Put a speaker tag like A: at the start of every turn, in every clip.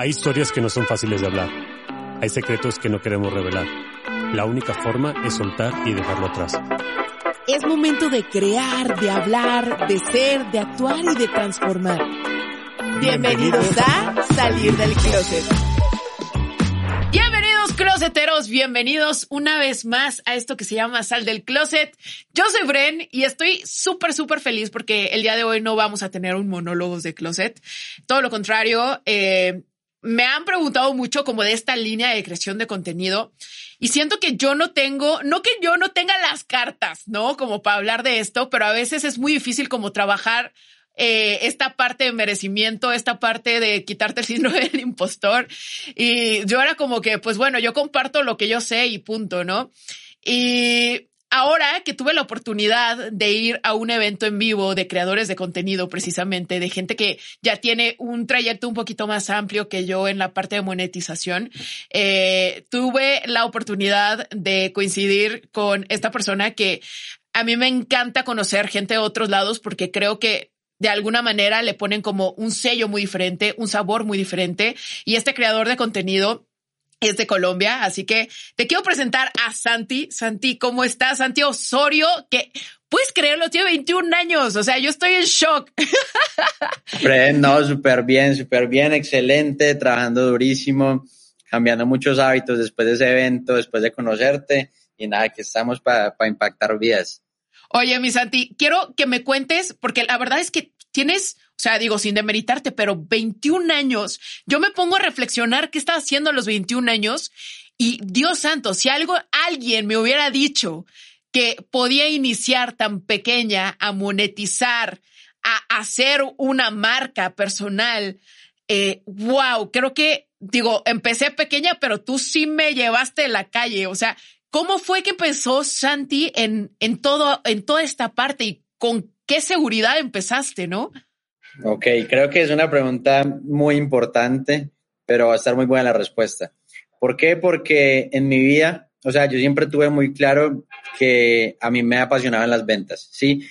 A: Hay historias que no son fáciles de hablar. Hay secretos que no queremos revelar. La única forma es soltar y dejarlo atrás.
B: Es momento de crear, de hablar, de ser, de actuar y de transformar. Bienvenidos a Salir del Closet.
C: Bienvenidos closeteros, bienvenidos una vez más a esto que se llama Sal del Closet. Yo soy Bren y estoy súper, súper feliz porque el día de hoy no vamos a tener un monólogo de closet. Todo lo contrario, eh, me han preguntado mucho como de esta línea de creación de contenido y siento que yo no tengo, no que yo no tenga las cartas, ¿no? Como para hablar de esto, pero a veces es muy difícil como trabajar eh, esta parte de merecimiento, esta parte de quitarte el síndrome del impostor. Y yo era como que, pues bueno, yo comparto lo que yo sé y punto, ¿no? Y ahora que tuve la oportunidad de ir a un evento en vivo de creadores de contenido, precisamente, de gente que ya tiene un trayecto un poquito más amplio que yo en la parte de monetización, eh, tuve la oportunidad de coincidir con esta persona que a mí me encanta conocer gente de otros lados porque creo que de alguna manera le ponen como un sello muy diferente, un sabor muy diferente. Y este creador de contenido es de Colombia, así que te quiero presentar a Santi. Santi, ¿cómo estás? Santi Osorio, que puedes creerlo, tiene 21 años, o sea, yo estoy en shock.
D: No, súper bien, súper bien, excelente, trabajando durísimo, cambiando muchos hábitos después de ese evento, después de conocerte y nada, que estamos para impactar vidas.
C: Oye, mi Santi, quiero que me cuentes, porque la verdad es que tienes, o sea, digo, sin demeritarte, pero 21 años. Yo me pongo a reflexionar qué estaba haciendo a los 21 años y Dios santo, si algo, alguien me hubiera dicho que podía iniciar tan pequeña a monetizar, a hacer una marca personal, eh, wow, creo que, digo, empecé pequeña, pero tú sí me llevaste la calle. O sea, ¿Cómo fue que empezó Santi en, en, todo, en toda esta parte y con qué seguridad empezaste, no?
D: Ok, creo que es una pregunta muy importante, pero va a estar muy buena la respuesta. ¿Por qué? Porque en mi vida, o sea, yo siempre tuve muy claro que a mí me apasionaban las ventas, ¿sí?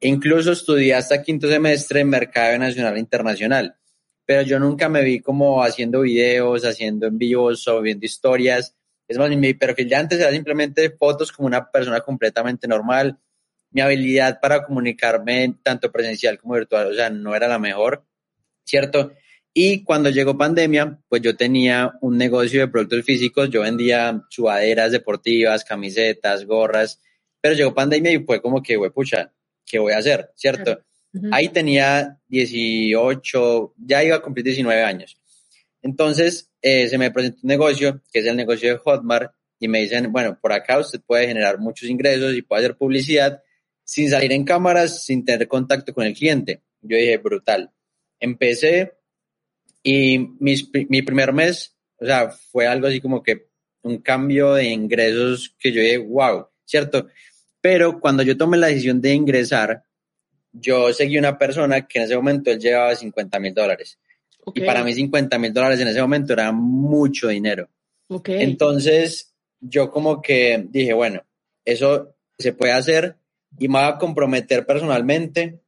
D: Incluso estudié hasta quinto semestre en Mercado Nacional e Internacional, pero yo nunca me vi como haciendo videos, haciendo en vivos o viendo historias es más, mi perfil de antes era simplemente fotos como una persona completamente normal. Mi habilidad para comunicarme tanto presencial como virtual, o sea, no era la mejor, ¿cierto? Y cuando llegó pandemia, pues yo tenía un negocio de productos físicos, yo vendía sudaderas deportivas, camisetas, gorras, pero llegó pandemia y fue como que, güey, pucha, ¿qué voy a hacer? ¿Cierto? Ahí tenía 18, ya iba a cumplir 19 años. Entonces, eh, se me presentó un negocio, que es el negocio de Hotmart, y me dicen, bueno, por acá usted puede generar muchos ingresos y puede hacer publicidad sin salir en cámaras, sin tener contacto con el cliente. Yo dije, brutal. Empecé y mi primer mes, o sea, fue algo así como que un cambio de ingresos que yo dije, wow, ¿cierto? Pero cuando yo tomé la decisión de ingresar, yo seguí una persona que en ese momento él llevaba 50 mil dólares. Y para mí 50 mil dólares en ese momento era mucho dinero. Entonces yo como que dije, bueno, eso se puede hacer y me voy a comprometer personalmente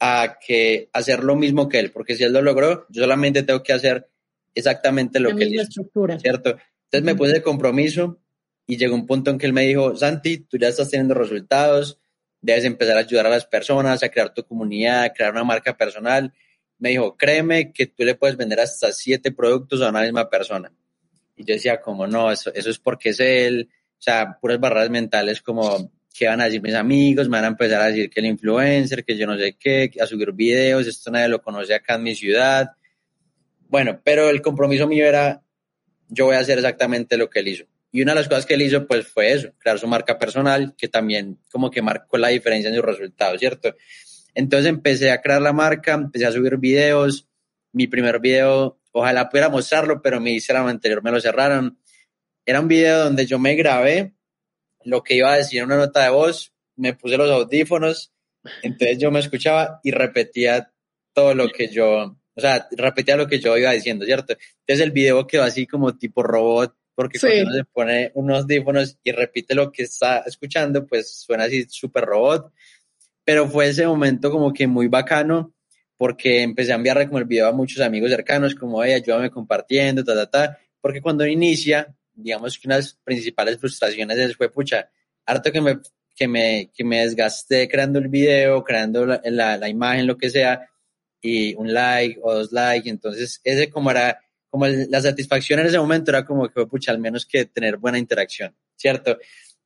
D: a que hacer lo mismo que él, porque si él lo logró, yo solamente tengo que hacer exactamente lo que él hizo, ¿cierto? Entonces me puse de compromiso y llegó un punto en que él me dijo, Santi, tú ya estás teniendo resultados, debes empezar a ayudar a las personas, a crear tu comunidad, a crear una marca personal me dijo, créeme que tú le puedes vender hasta siete productos a una misma persona. Y yo decía, como no, eso, eso es porque es él, o sea, puras barreras mentales como, ¿qué van a decir mis amigos? Me van a empezar a decir que el influencer, que yo no sé qué, a subir videos, esto nadie lo conoce acá en mi ciudad. Bueno, pero el compromiso mío era, yo voy a hacer exactamente lo que él hizo. Y una de las cosas que él hizo, pues fue eso, crear su marca personal, que también como que marcó la diferencia en sus resultados, ¿cierto? Entonces empecé a crear la marca, empecé a subir videos. Mi primer video, ojalá pudiera mostrarlo, pero mi Instagram anterior me lo cerraron. Era un video donde yo me grabé lo que iba a decir en una nota de voz, me puse los audífonos, entonces yo me escuchaba y repetía todo lo que yo, o sea, repetía lo que yo iba diciendo, ¿cierto? Entonces el video quedó así como tipo robot, porque
C: Sí.
D: cuando uno se pone unos audífonos y repite lo que está escuchando, pues suena así súper robot. Pero fue ese momento como que muy bacano, porque empecé a enviarle como el video a muchos amigos cercanos, como, hey, ayúdame compartiendo, ta, ta, ta. Porque cuando inicia, digamos que una de las principales frustraciones es, fue, pucha, harto que me, que me, que me desgasté creando el video, creando la, la, la imagen, lo que sea, y un like o dos likes. Entonces, ese como era, como el- la satisfacción en ese momento era como que, pucha, al menos que tener buena interacción, ¿cierto?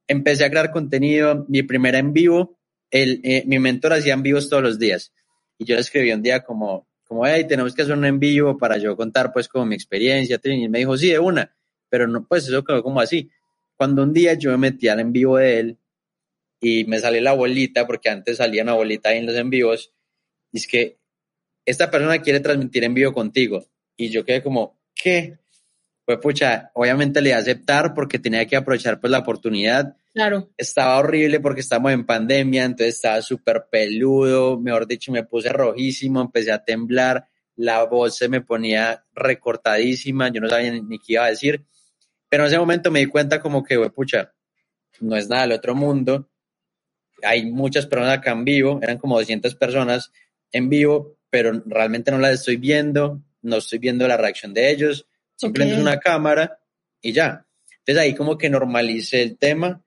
D: Empecé a crear contenido, mi primera en vivo, el, eh, mi mentor hacía en vivos todos los días. Y yo le escribí un día como, como, hey, tenemos que hacer un en vivo para yo contar pues como mi experiencia. Y me dijo, sí, de una. Pero no, pues eso quedó como así. Cuando un día yo me metí al en vivo de él y me salió la bolita, porque antes salía una bolita ahí en los en vivos, y es que esta persona quiere transmitir en vivo contigo. Y yo quedé como, ¿qué? Pues pucha, obviamente le iba a aceptar porque tenía que aprovechar pues la oportunidad
C: Claro.
D: estaba horrible porque estamos en pandemia, entonces estaba súper peludo, mejor dicho, me puse rojísimo, empecé a temblar, la voz se me ponía recortadísima, yo no sabía ni, ni qué iba a decir, pero en ese momento me di cuenta como que, "Hue pucha, no es nada del otro mundo, hay muchas personas acá en vivo, eran como 200 personas en vivo, pero realmente no las estoy viendo, no estoy viendo la reacción de ellos, simplemente
C: Ok.
D: es una cámara y ya. Entonces ahí como que normalicé el tema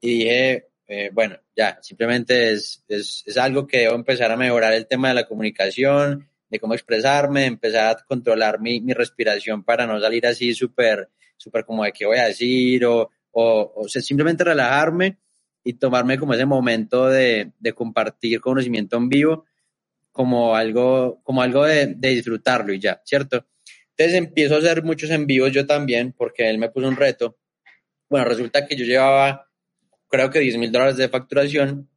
D: y dije, eh, bueno, ya, simplemente es, es, es algo que debo empezar a mejorar el tema de la comunicación, de cómo expresarme, empezar a controlar mi, mi respiración para no salir así súper, súper como de qué voy a decir o, o, simplemente relajarme y tomarme como ese momento de, de compartir conocimiento en vivo como algo, como algo de, de disfrutarlo y ya, ¿cierto? Entonces empiezo a hacer muchos en vivos yo también porque él me puso un reto. Bueno, resulta que yo llevaba creo que 10 mil dólares de facturación,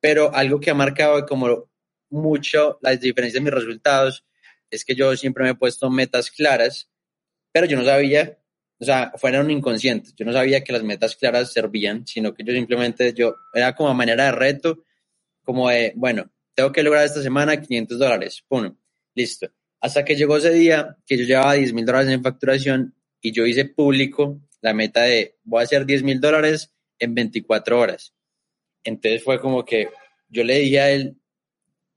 D: pero algo que ha marcado como mucho las diferencias de mis resultados es que yo siempre me he puesto metas claras, pero yo no sabía, o sea, fueron inconscientes, yo no sabía que las metas claras servían, sino que yo simplemente, yo era como manera de reto, como de, bueno, tengo que lograr esta semana 500 dólares, pum, listo. Hasta que llegó ese día que yo llevaba 10 mil dólares en facturación y yo hice público la meta de voy a hacer 10 mil dólares en 24 horas. Entonces fue como que yo le dije a él,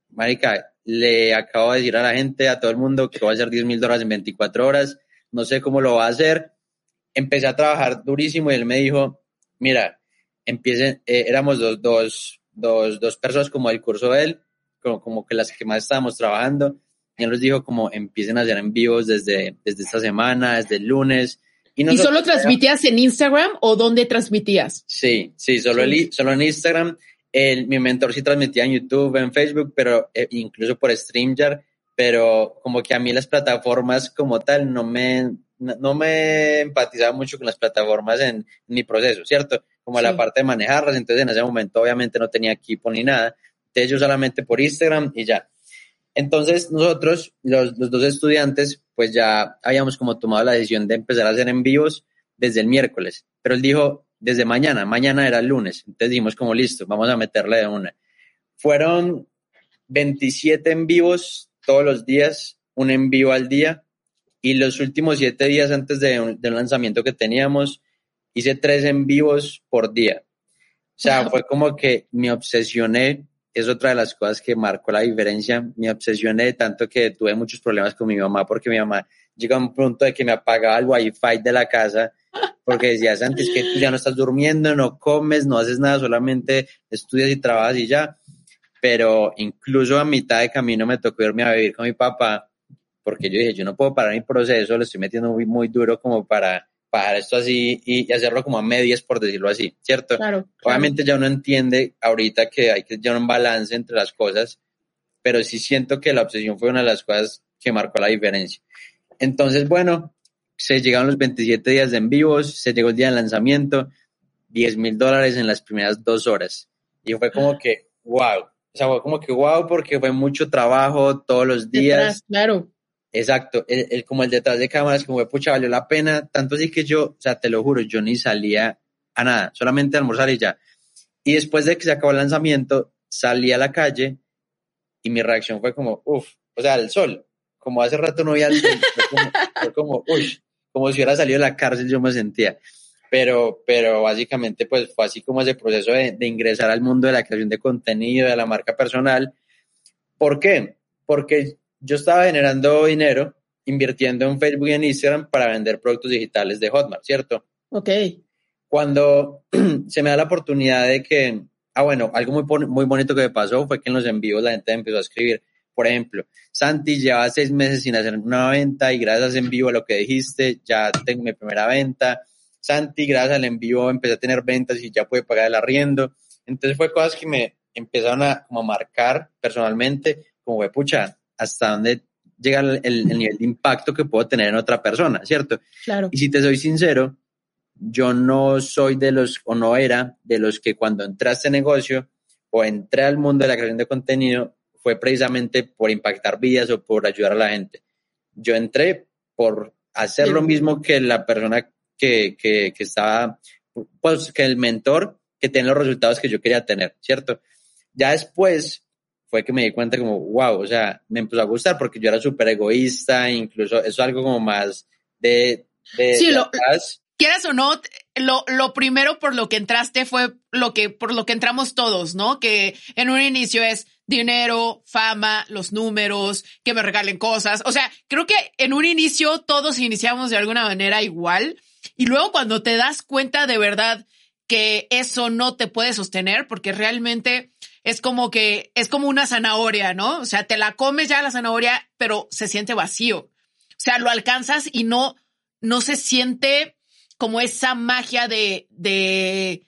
D: Marica, le acabo de decir a la gente, a todo el mundo, que voy a hacer 10 mil dólares en 24 horas, no sé cómo lo va a hacer. Empecé a trabajar durísimo y él me dijo, mira, empiecen, eh, éramos dos, dos, dos, dos personas como del curso de él, como, como que las que más estábamos trabajando, y él nos dijo como empiecen a hacer en vivos desde, desde esta semana, desde el lunes.
C: ¿Y
D: nosotros-
C: solo transmitías en Instagram o dónde transmitías?
D: Sí, sí, solo, el- solo en Instagram. El, mi mentor sí transmitía en YouTube, en Facebook, pero eh, incluso por StreamYard, pero como que a mí las plataformas como tal no me, no, no me empatizaba mucho con las plataformas en, en mi proceso, ¿cierto? Como
C: Sí.
D: la parte de manejarlas, entonces en ese momento obviamente no tenía equipo ni nada, entonces yo solamente por Instagram y ya. Entonces nosotros, los, los dos estudiantes, pues ya habíamos como tomado la decisión de empezar a hacer en vivos desde el miércoles, pero él dijo desde mañana, mañana era el lunes, entonces dijimos como listo, vamos a meterle de una. Fueron 27 en vivos todos los días, un en vivo al día, y los últimos siete días antes de un, de un lanzamiento que teníamos, hice tres en vivos por día. O sea,
C: Wow.
D: fue como que me obsesioné, es otra de las cosas que marcó la diferencia, me obsesioné tanto que tuve muchos problemas con mi mamá porque mi mamá llegó a un punto de que me apagaba el wifi de la casa porque decía, Santi, es que tú ya no estás durmiendo, no comes, no haces nada, solamente estudias y trabajas y ya. Pero incluso a mitad de camino me tocó irme a vivir con mi papá porque yo dije, yo no puedo parar mi proceso, lo estoy metiendo muy, muy duro como para parar esto así y, y hacerlo como a medias, por decirlo así, ¿cierto?
C: Claro. claro.
D: Obviamente ya uno entiende ahorita que hay que llevar un balance entre las cosas, pero sí siento que la obsesión fue una de las cosas que marcó la diferencia. Entonces, bueno, se llegaron los 27 días de en vivos, se llegó el día del lanzamiento, 10 mil dólares en las primeras dos horas. Y fue como que, wow, O sea, fue como que wow, porque fue mucho trabajo todos los días.
C: Detrás, claro.
D: Exacto, el, el- como el detrás de cámaras, como pucha, valió la pena, tanto así que yo, o sea, te lo juro, yo ni salía a nada, solamente a almorzar y ya. Y después de que se acabó el lanzamiento, salí a la calle y mi reacción fue como, uff, o sea, el sol, como hace rato no veía el sol, fue como, como, uff, como si hubiera salido de la cárcel yo me sentía. Pero, pero básicamente pues fue así como ese proceso de, de ingresar al mundo de la creación de contenido, de la marca personal. ¿Por qué? Porque yo estaba generando dinero invirtiendo en Facebook y en Instagram para vender productos digitales de Hotmart, ¿cierto?
C: Ok.
D: Cuando se me da la oportunidad de que, ah, bueno, algo muy, muy bonito que me pasó fue que en los envíos la gente empezó a escribir, por ejemplo, Santi lleva seis meses sin hacer una venta y gracias en vivo a lo que dijiste, ya tengo mi primera venta. Santi, gracias al envío empecé a tener ventas y ya pude pagar el arriendo. Entonces fue cosas que me empezaron a, como a marcar personalmente, como pucha, hasta dónde llega el, el- el nivel de impacto que puedo tener en otra persona, ¿cierto?
C: Claro.
D: Y si te soy sincero, yo no soy de los, o no era de los que cuando entré a este negocio o entré al mundo de la creación de contenido fue precisamente por impactar vidas o por ayudar a la gente. Yo entré por hacer lo mismo que la persona que, que, que estaba, pues que el mentor que tiene los resultados que yo quería tener, ¿cierto? Ya después fue que me di cuenta como, wow, o sea, me empezó a gustar porque yo era súper egoísta, incluso eso es algo como más de... de
C: Sí,
D: de
C: lo-
D: atrás.
C: Quieras o no, lo, lo primero por lo que entraste fue lo que, por lo que entramos todos, ¿no? Que en un inicio es dinero, fama, los números, que me regalen cosas. O sea, creo que en un inicio todos iniciamos de alguna manera igual. Y luego cuando te das cuenta de verdad que eso no te puede sostener, porque realmente es como que es como una zanahoria, ¿no? O sea, te la comes ya la zanahoria, pero se siente vacío. O sea, lo alcanzas y no, no se siente como esa magia de, de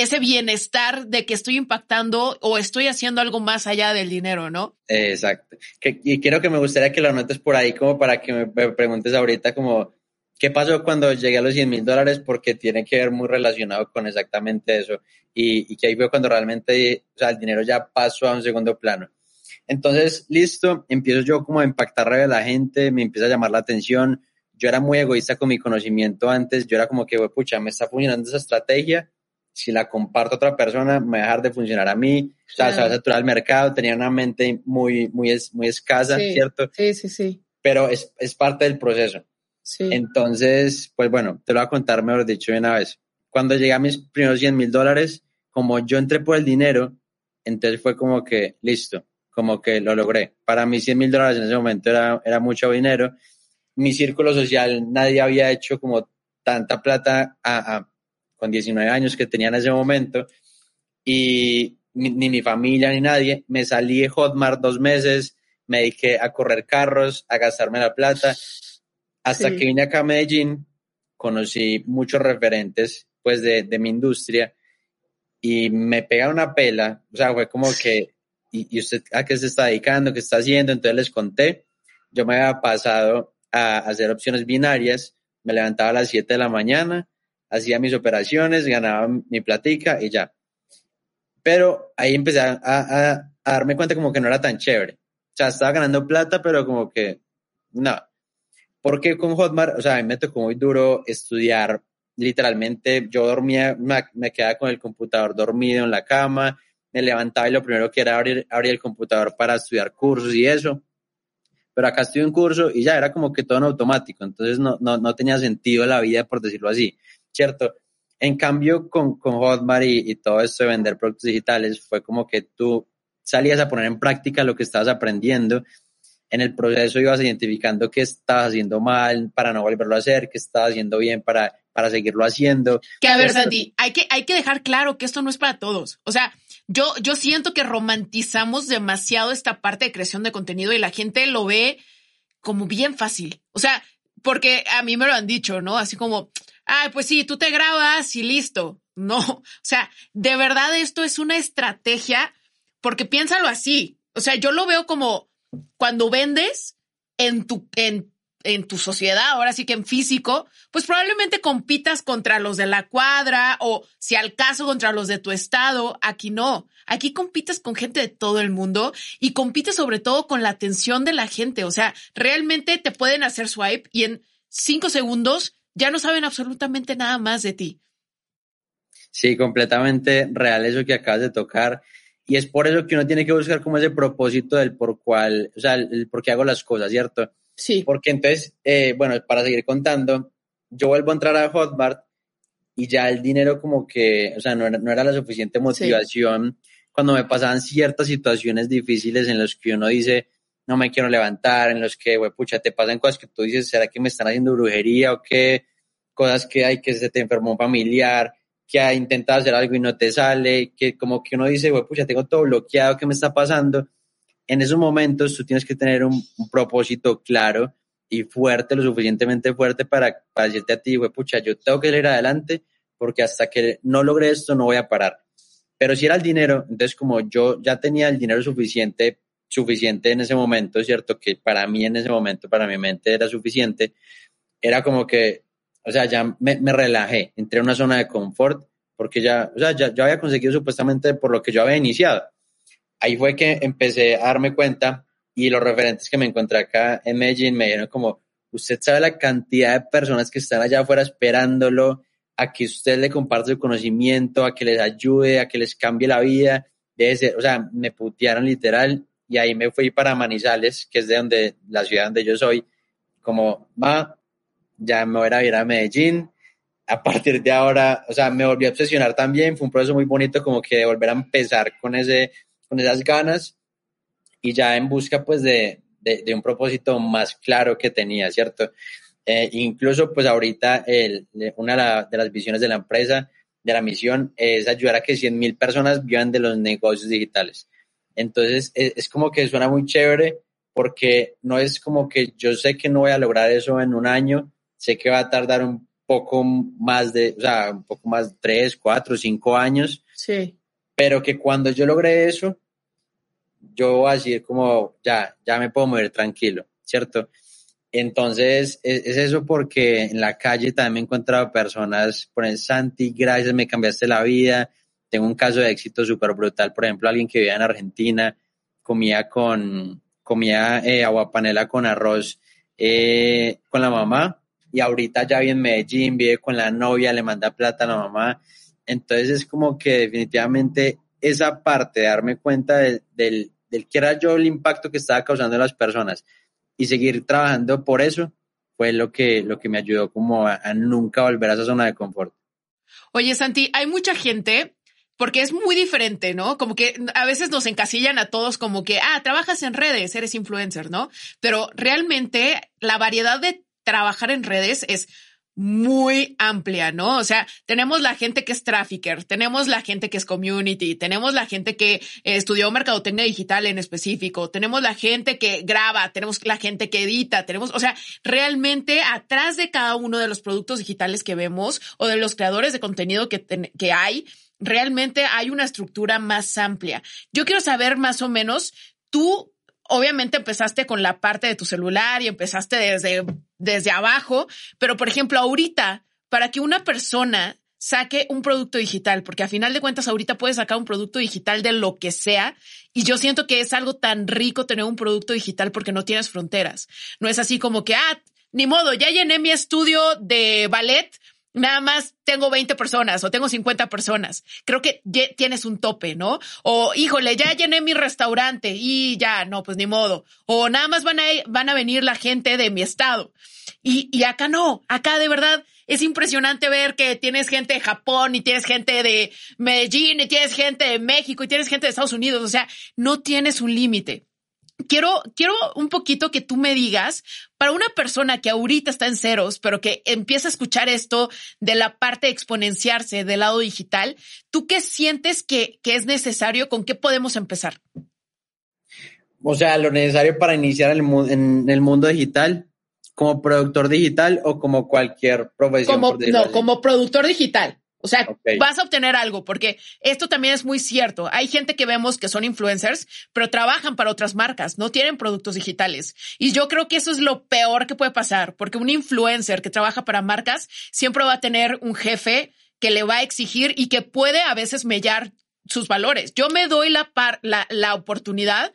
C: ese bienestar de que estoy impactando o estoy haciendo algo más allá del dinero, ¿no?
D: Exacto. Y quiero que me gustaría que lo anotes por ahí como para que me preguntes ahorita como, ¿qué pasó cuando llegué a los 100 mil dólares? Porque tiene que ver muy relacionado con exactamente eso. Y, y que ahí fue cuando realmente, o sea, el dinero ya pasó a un segundo plano. Entonces, listo, empiezo yo como a impactar a la gente, me empieza a llamar la atención. Yo era muy egoísta con mi conocimiento antes, yo era como que, "Güey, pucha, me está funcionando esa estrategia, si la comparto a otra persona, me va a dejar de funcionar a mí, o sea, se va a saturar el mercado, tenía una mente muy, muy, muy escasa,
C: Sí.
D: ¿cierto?
C: Sí, sí, sí.
D: Pero es, es parte del proceso. Entonces, pues bueno, te lo voy a contar mejor dicho de una vez. Cuando llegué a mis primeros 100 mil dólares, como yo entré por el dinero, entonces fue como que, listo, como que lo logré. Para mí 100 mil dólares en ese momento era, era mucho dinero. Mi círculo social, nadie había hecho como tanta plata a- con 19 años que tenía en ese momento. Y ni, ni mi familia ni nadie. Me salí de Hotmart dos meses, me dediqué a correr carros, a gastarme la plata hasta
C: Sí.
D: que vine acá a Medellín, conocí muchos referentes pues de, de mi industria y me pegaron una pela, o sea, fue como que, ¿y, y usted a qué se está dedicando? ¿Qué está haciendo? Entonces les conté, yo me había pasado a hacer opciones binarias, me levantaba a las 7 de la mañana, hacía mis operaciones, ganaba mi platica y ya. Pero ahí empecé a, a- a darme cuenta como que no era tan chévere. O sea, estaba ganando plata, pero como que no. Porque con Hotmart, o sea, me tocó muy duro estudiar. Literalmente, yo dormía, me, me quedaba con el computador dormido en la cama, me levantaba y lo primero que era abrir, abrir el computador para estudiar cursos y eso. Pero acá estudié un curso y ya era como que todo en automático, entonces no, no, no tenía sentido la vida, por decirlo así, ¿cierto? En cambio, con, con Hotmart y, y todo esto de vender productos digitales, fue como que tú salías a poner en práctica lo que estabas aprendiendo en el proceso ibas identificando qué estabas haciendo mal para no volverlo a hacer, qué estabas haciendo bien para, para seguirlo haciendo.
C: Que a ver. Santi, hay que, hay que dejar claro que esto no es para todos. O sea, yo, yo siento que romantizamos demasiado esta parte de creación de contenido y la gente lo ve como bien fácil. O sea, porque a mí me lo han dicho, ¿no? Así como, ay, pues sí, tú te grabas y listo. No, o sea, de verdad esto es una estrategia porque piénsalo así. O sea, yo lo veo como cuando vendes en tu, en en tu sociedad, ahora sí que en físico, pues probablemente compitas contra los de la cuadra o si al caso contra los de tu estado. Aquí no. Aquí compites con gente de todo el mundo y compites sobre todo con la atención de la gente. O sea, realmente te pueden hacer swipe y en cinco segundos ya no saben absolutamente nada más de ti.
D: Sí, completamente real eso que acabas de tocar. Y es por eso que uno tiene que buscar como ese propósito del por cual, o sea, el por qué hago las cosas, ¿cierto?
C: Sí.
D: Porque entonces, eh, bueno, para seguir contando, yo vuelvo a entrar a Hotmart y ya el dinero como que, o sea, no era, no era la suficiente motivación cuando me pasaban ciertas situaciones difíciles en los que uno dice, no me quiero levantar, en los que, güey, pucha, te pasan cosas que tú dices, ¿será que me están haciendo brujería o qué? Cosas que hay que se te enfermó un familiar, que ha intentado hacer algo y no te sale, que como que uno dice, güey, pucha, tengo todo bloqueado, ¿qué me está pasando? En esos momentos tú tienes que tener un, propósito claro y fuerte, lo suficientemente fuerte para, para decirte a ti, güey, pucha, yo tengo que ir adelante porque hasta que no logre esto no voy a parar. Pero si era el dinero, entonces como yo ya tenía el dinero suficiente suficiente en ese momento, ¿cierto? Que para mí en ese momento, para mi mente era suficiente, era como que, o sea, ya me, me relajé, entré a una zona de confort, porque ya, o sea, ya, yo había conseguido supuestamente por lo que yo había iniciado. Ahí fue que empecé a darme cuenta y los referentes que me encontré acá en Medellín me dijeron como, usted sabe la cantidad de personas que están allá afuera esperándolo, a que usted le comparte su conocimiento, a que les ayude, a que les cambie la vida. Debe ser, o sea, me putearon literal y ahí me fui para Manizales, que es de donde, la ciudad donde yo soy, como, va, ya me voy a ir a Medellín, a partir de ahora, o sea, me volví a obsesionar también, fue un proceso muy bonito como que de volver a empezar con, ese, con esas ganas y ya en busca pues de, de, un propósito más claro que tenía, ¿cierto? Eh, incluso pues ahorita el, una de las visiones de la empresa, de la misión, es ayudar a que 100.000 personas vivan de los negocios digitales. Entonces, e, es, como que suena muy chévere porque no es como que yo sé que no voy a lograr eso en un año, sé que va a tardar un poco más de, o sea, un poco más, tres, cuatro, cinco años.
C: Sí.
D: Pero que cuando yo logré eso, yo voy a decir como, ya, ya me puedo mover tranquilo, ¿cierto? Entonces, es, es, eso porque en la calle también me he encontrado personas, por ejemplo, Santi, gracias, me cambiaste la vida, tengo un caso de éxito súper brutal, por ejemplo, alguien que vivía en Argentina, comía con, comía eh, agua panela con arroz eh, con la mamá y ahorita ya vive en Medellín, vive con la novia, le manda plata a la mamá. Entonces es como que definitivamente esa parte de darme cuenta del, del, que era yo el impacto que estaba causando en las personas y seguir trabajando por eso fue lo que, lo que me ayudó como a nunca volver a esa zona de confort.
C: Oye, Santi, hay mucha gente porque es muy diferente, ¿no? Como que a veces nos encasillan a todos como que, ah, trabajas en redes, eres influencer, ¿no? Pero realmente la variedad de trabajar en redes es muy amplia, ¿no? O sea, tenemos la gente que es trafficker, tenemos la gente que es community, tenemos la gente que estudió mercadotecnia digital en específico, tenemos la gente que graba, tenemos la gente que edita, tenemos, o sea, realmente atrás de cada uno de los productos digitales que vemos o de los creadores de contenido que, que hay, realmente hay una estructura más amplia. Yo quiero saber más o menos, tú obviamente empezaste con la parte de tu celular y empezaste desde, desde abajo, pero por ejemplo, ahorita, para que una persona saque un producto digital, porque a final de cuentas ahorita puedes sacar un producto digital de lo que sea, y yo siento que es algo tan rico tener un producto digital porque no tienes fronteras. No es así como que, ah, ni modo, ya llené mi estudio de ballet, nada más tengo 20 personas o tengo 50 personas. Creo que tienes un tope, ¿no? O, híjole, ya llené mi restaurante y ya, no, pues ni modo. O nada más van a, van a venir la gente de mi estado. Y, y acá no, acá de verdad es impresionante ver que tienes gente de Japón y tienes gente de Medellín y tienes gente de México y tienes gente de Estados Unidos. O sea, no tienes un límite quiero, quiero un poquito que tú me digas, para una persona que ahorita está en ceros, pero que empieza a escuchar esto de la parte de exponenciarse del lado digital, ¿tú qué sientes que, que es necesario? ¿Con qué podemos empezar?
D: O sea, lo necesario para iniciar el, en el mundo digital, como productor digital o como cualquier profesión.
C: Como, no, como productor digital. O sea, vas a obtener algo, porque esto también es muy cierto. Hay gente que vemos que son influencers, pero trabajan para otras marcas, no tienen productos digitales. Y yo creo que eso es lo peor que puede pasar, porque un influencer que trabaja para marcas siempre va a tener un jefe que le va a exigir y que puede a veces mellar sus valores. Yo me doy la, par- la, la oportunidad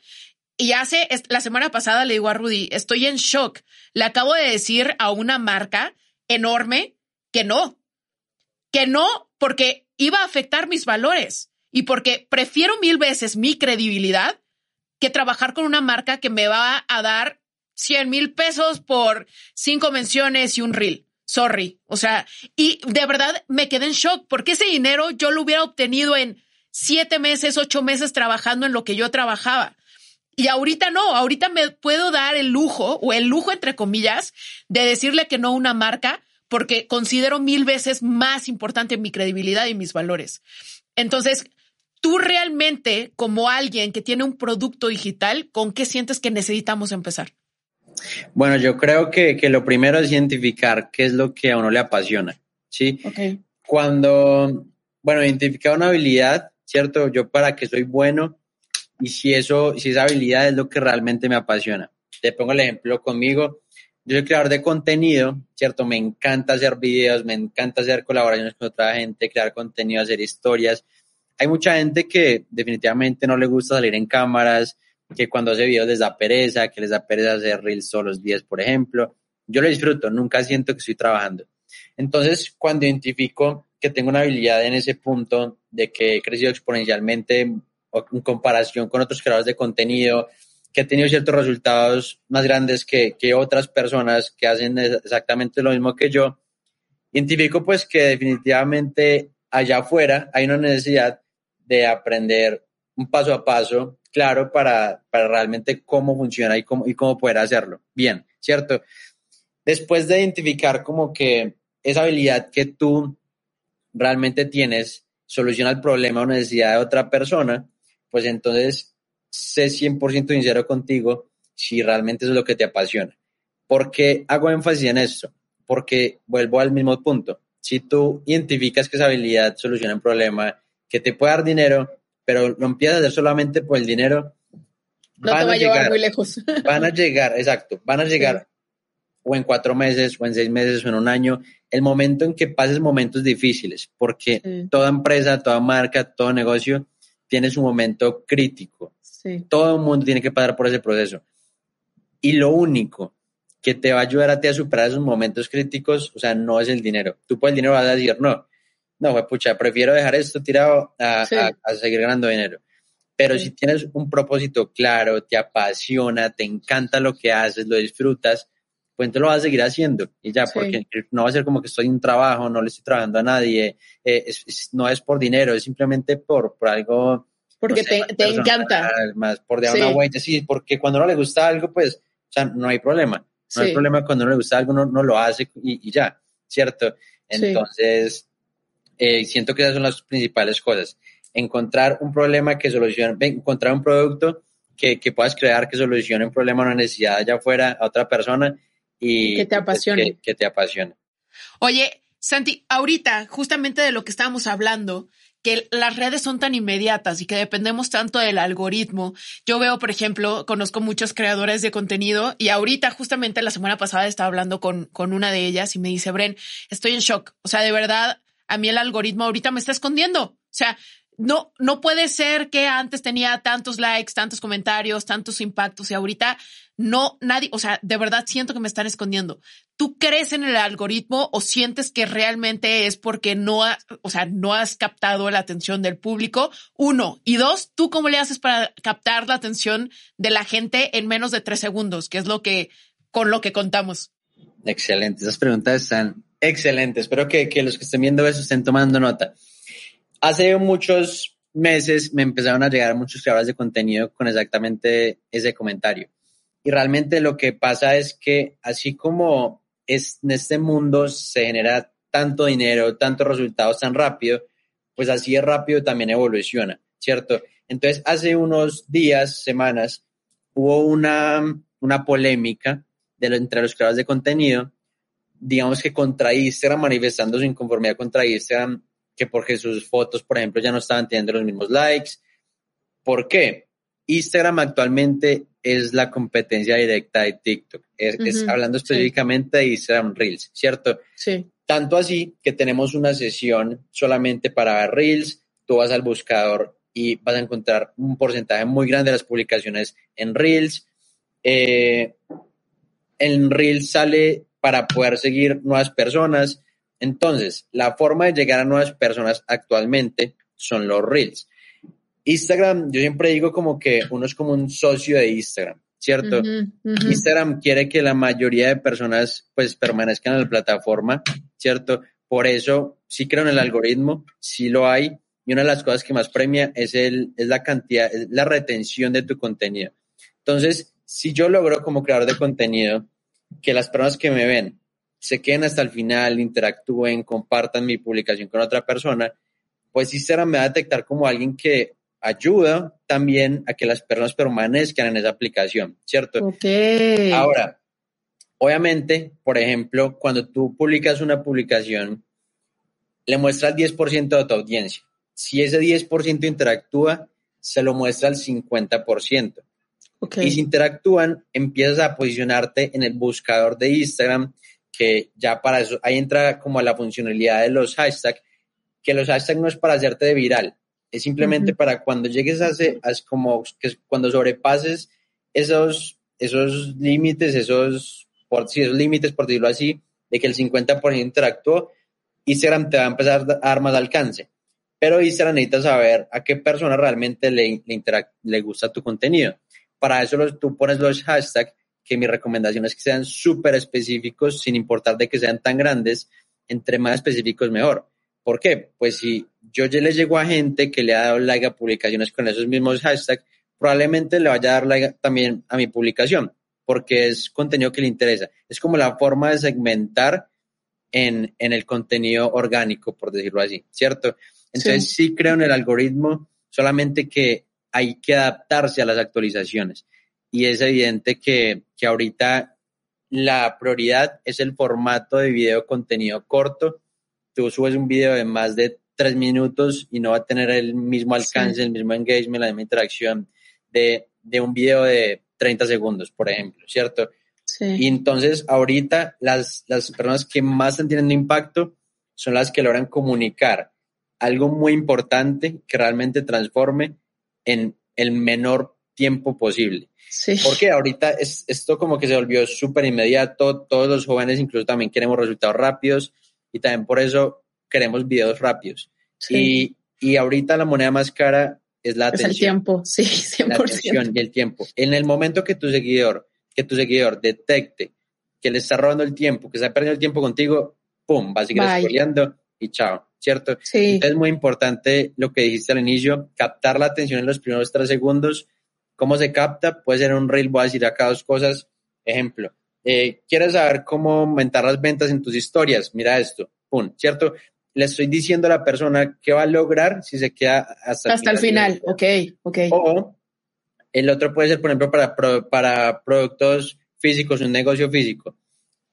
C: y hace la semana pasada le digo a Rudy, estoy en shock. Le acabo de decir a una marca enorme que no, que no, porque iba a afectar mis valores y porque prefiero mil veces mi credibilidad que trabajar con una marca que me va a dar 100 mil pesos por cinco menciones y un reel. Sorry. O sea, y de verdad me quedé en shock porque ese dinero yo lo hubiera obtenido en siete meses, ocho meses trabajando en lo que yo trabajaba. Y ahorita no, ahorita me puedo dar el lujo, o el lujo entre comillas, de decirle que no a una marca porque considero mil veces más importante mi credibilidad y mis valores. Entonces, tú realmente, como alguien que tiene un producto digital, ¿con qué sientes que necesitamos empezar?
D: Bueno, yo creo que, que lo primero es identificar qué es lo que a uno le apasiona, ¿sí?
C: Ok.
D: Cuando, bueno, identificar una habilidad, ¿cierto? Yo para qué soy bueno y si eso, si esa habilidad es lo que realmente me apasiona. Te pongo el ejemplo conmigo. Yo soy creador de contenido, ¿cierto? Me encanta hacer videos, me encanta hacer colaboraciones con otra gente, crear contenido, hacer historias. Hay mucha gente que definitivamente no le gusta salir en cámaras, que cuando hace videos les da pereza, que les da pereza hacer reels todos los días, por ejemplo. Yo lo disfruto, nunca siento que estoy trabajando. Entonces, cuando identifico que tengo una habilidad en ese punto de que he crecido exponencialmente en comparación con otros creadores de contenido, que he tenido ciertos resultados más grandes que, que otras personas que hacen exactamente lo mismo que yo, identifico pues que definitivamente allá afuera hay una necesidad de aprender un paso a paso, claro, para, para realmente cómo funciona y cómo, y cómo poder hacerlo. Bien, ¿cierto? Después de identificar como que esa habilidad que tú realmente tienes soluciona el problema o necesidad de otra persona, pues entonces sé 100% sincero contigo si realmente es lo que te apasiona. ¿Por qué hago énfasis en esto? Porque vuelvo al mismo punto. Si tú identificas que esa habilidad soluciona un problema, que te puede dar dinero, pero lo empiezas a hacer solamente por el dinero,
C: No te va a llevar muy lejos.
D: van a llegar, exacto, van a llegar o en cuatro meses, o en seis meses, o en un año, el momento en que pases momentos difíciles, porque
C: Sí.
D: toda empresa, toda marca, todo negocio tiene su momento crítico.
C: Sí.
D: Todo el mundo tiene que pasar por ese proceso. Y lo único que te va a ayudar a ti a superar esos momentos críticos, o sea, no es el dinero. Tú por el dinero vas a decir, no, no, pues, pucha, prefiero dejar esto tirado a,
C: Sí.
D: a- a seguir ganando dinero. Pero
C: Sí.
D: si tienes un propósito claro, te apasiona, te encanta lo que haces, lo disfrutas, pues entonces lo vas a seguir haciendo. Y ya,
C: Sí.
D: porque no va a ser como que estoy en un trabajo, no le estoy trabajando a nadie, eh, es- es- no es por dinero, es simplemente por, por algo
C: Porque
D: no sé,
C: te, te encanta.
D: Más por dejar
C: Sí.
D: una huella, sí, porque cuando no le gusta algo, pues, o sea, no hay problema. No hay
C: Sí.
D: problema cuando no le gusta algo, no, no lo hace y, y ya, ¿cierto?
C: Sí.
D: Entonces, eh, siento que esas son las principales cosas. Encontrar un problema que solucione, encontrar un producto que, que puedas crear que solucione un problema, una necesidad allá afuera a otra persona y
C: Que te
D: pues,
C: apasione.
D: que, que te apasione.
C: Oye, Santi, ahorita, justamente de lo que estábamos hablando, que las redes son tan inmediatas y que dependemos tanto del algoritmo. Yo veo, por ejemplo, conozco muchos creadores de contenido y ahorita, justamente la semana pasada, estaba hablando con, con una de ellas y me dice, Bren, estoy en shock. O sea, de verdad, a mí el algoritmo ahorita me está escondiendo. O sea, no, no puede ser que antes tenía tantos likes, tantos comentarios, tantos impactos y ahorita no, nadie, o sea, de verdad siento que me están escondiendo. ¿Tú crees en el algoritmo o sientes que realmente es porque no, ha- o sea, no has captado la atención del público? Uno. Y dos, ¿tú cómo le haces para captar la atención de la gente en menos de tres segundos? Que es lo que, con lo que contamos.
D: Excelente, esas preguntas están excelentes. Espero que, que los que estén viendo eso estén tomando nota. Hace muchos meses me empezaron a llegar muchos creadores de contenido con exactamente ese comentario. Y realmente lo que pasa es que así como es, en este mundo se genera tanto dinero, tantos resultados tan rápido, pues así de rápido también evoluciona, ¿cierto? Entonces, hace unos días, semanas, hubo una, una polémica de entre los creadores de contenido, digamos que contra Instagram, manifestando su inconformidad contra Instagram que porque sus fotos, por ejemplo, ya no estaban teniendo los mismos likes. ¿Por qué? Instagram actualmente es la competencia directa de TikTok. Es, hablando específicamente de Instagram Reels, ¿cierto?
C: Sí.
D: Tanto así que tenemos una sesión solamente para Reels. Tú vas al buscador y vas a encontrar un porcentaje muy grande de las publicaciones en Reels. Eh, en Reels sale para poder seguir nuevas personas. Entonces, la forma de llegar a nuevas personas actualmente son los Reels. Instagram, yo siempre digo como que uno es como un socio de Instagram, ¿cierto? Instagram quiere que la mayoría de personas pues permanezcan en la plataforma, ¿cierto? Por eso sí creo en el algoritmo, sí lo hay, y una de las cosas que más premia es, el, es la cantidad, es la retención de tu contenido. Entonces, si yo logro como creador de contenido que las personas que me ven se queden hasta el final, interactúen, compartan mi publicación con otra persona, pues Instagram me va a detectar como alguien que ayuda también a que las personas permanezcan en esa aplicación, ¿cierto?
C: Ok.
D: Ahora, obviamente, por ejemplo, cuando tú publicas una publicación, le muestra el 10% de tu audiencia. Si ese 10% interactúa, se lo muestra al 50%. Y si interactúan, empiezas a posicionarte en el buscador de Instagram, que ya para eso, ahí entra como la funcionalidad de los hashtags, que los hashtags no es para hacerte viral, es simplemente para cuando llegues a, ese, como que cuando sobrepases esos, esos límites, esos, por, si esos límites, por decirlo así, de que el 50% interactuó, Instagram te va a empezar a dar más alcance. Pero Instagram necesita saber a qué persona realmente le, le, le gusta tu contenido. Para eso tú pones los hashtags, que mi recomendación es que sean súper específicos, sin importar de que sean tan grandes, entre más específicos mejor. ¿Por qué? Pues si yo ya le llego a gente que le ha dado like a publicaciones con esos mismos hashtags, probablemente le vaya a dar like también a mi publicación, porque es contenido que le interesa. Es como la forma de segmentar en, en el contenido orgánico, por decirlo así, ¿cierto? Entonces sí creo en el algoritmo, solamente que hay que adaptarse a las actualizaciones. Y es evidente que, que ahorita la prioridad es el formato de video contenido corto. Tú subes un video de más de tres minutos y no va a tener el mismo alcance, el mismo engagement, la misma interacción de, de, un video de 30 segundos, por ejemplo, ¿cierto?
C: Sí.
D: Y entonces ahorita las, las personas que más están teniendo impacto son las que logran comunicar algo muy importante que realmente transforme en el menor tiempo posible.
C: Sí.
D: Porque ahorita es, esto como que se volvió súper inmediato, todos los jóvenes incluso también queremos resultados rápidos y también por eso queremos videos rápidos.
C: Sí.
D: Y, y ahorita la moneda más cara es la
C: Es
D: atención.
C: el tiempo, sí, 100%.
D: La atención y el tiempo. En el momento que tu seguidor, que tu seguidor detecte que le está robando el tiempo, que está perdiendo el tiempo contigo, pum, va a seguir
C: Bye.
D: scrolleando y chao, ¿cierto?
C: Sí.
D: Entonces es muy importante lo que dijiste al inicio, captar la atención en los primeros tres segundos. ¿Cómo se capta? Puede ser un reel, voy a decir acá dos cosas. Ejemplo, eh, ¿quieres saber cómo aumentar las ventas en tus historias? Mira esto, pum, ¿cierto? Le estoy diciendo a la persona qué va a lograr si se queda hasta,
C: Hasta el final, ok, ok.
D: O el otro puede ser, por ejemplo, para, para productos físicos, un negocio físico.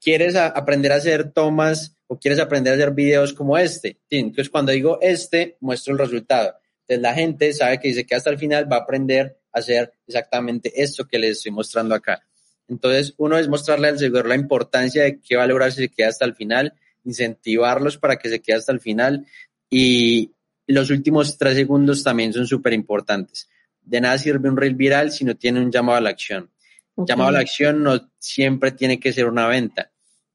D: ¿Quieres a- aprender a hacer tomas o quieres aprender a hacer videos como este? Entonces, cuando digo este, muestro el resultado. Entonces, la gente sabe que dice que hasta el final va a aprender a hacer exactamente esto que les estoy mostrando acá. Entonces, uno es mostrarle al seguidor la importancia de qué va a lograr si se queda hasta el final, incentivarlos para que se quede hasta el final y los últimos tres segundos también son súper importantes. De nada sirve un reel viral si no tiene un llamado a la acción.
C: ok.
D: Llamado a la acción no siempre tiene que ser una venta.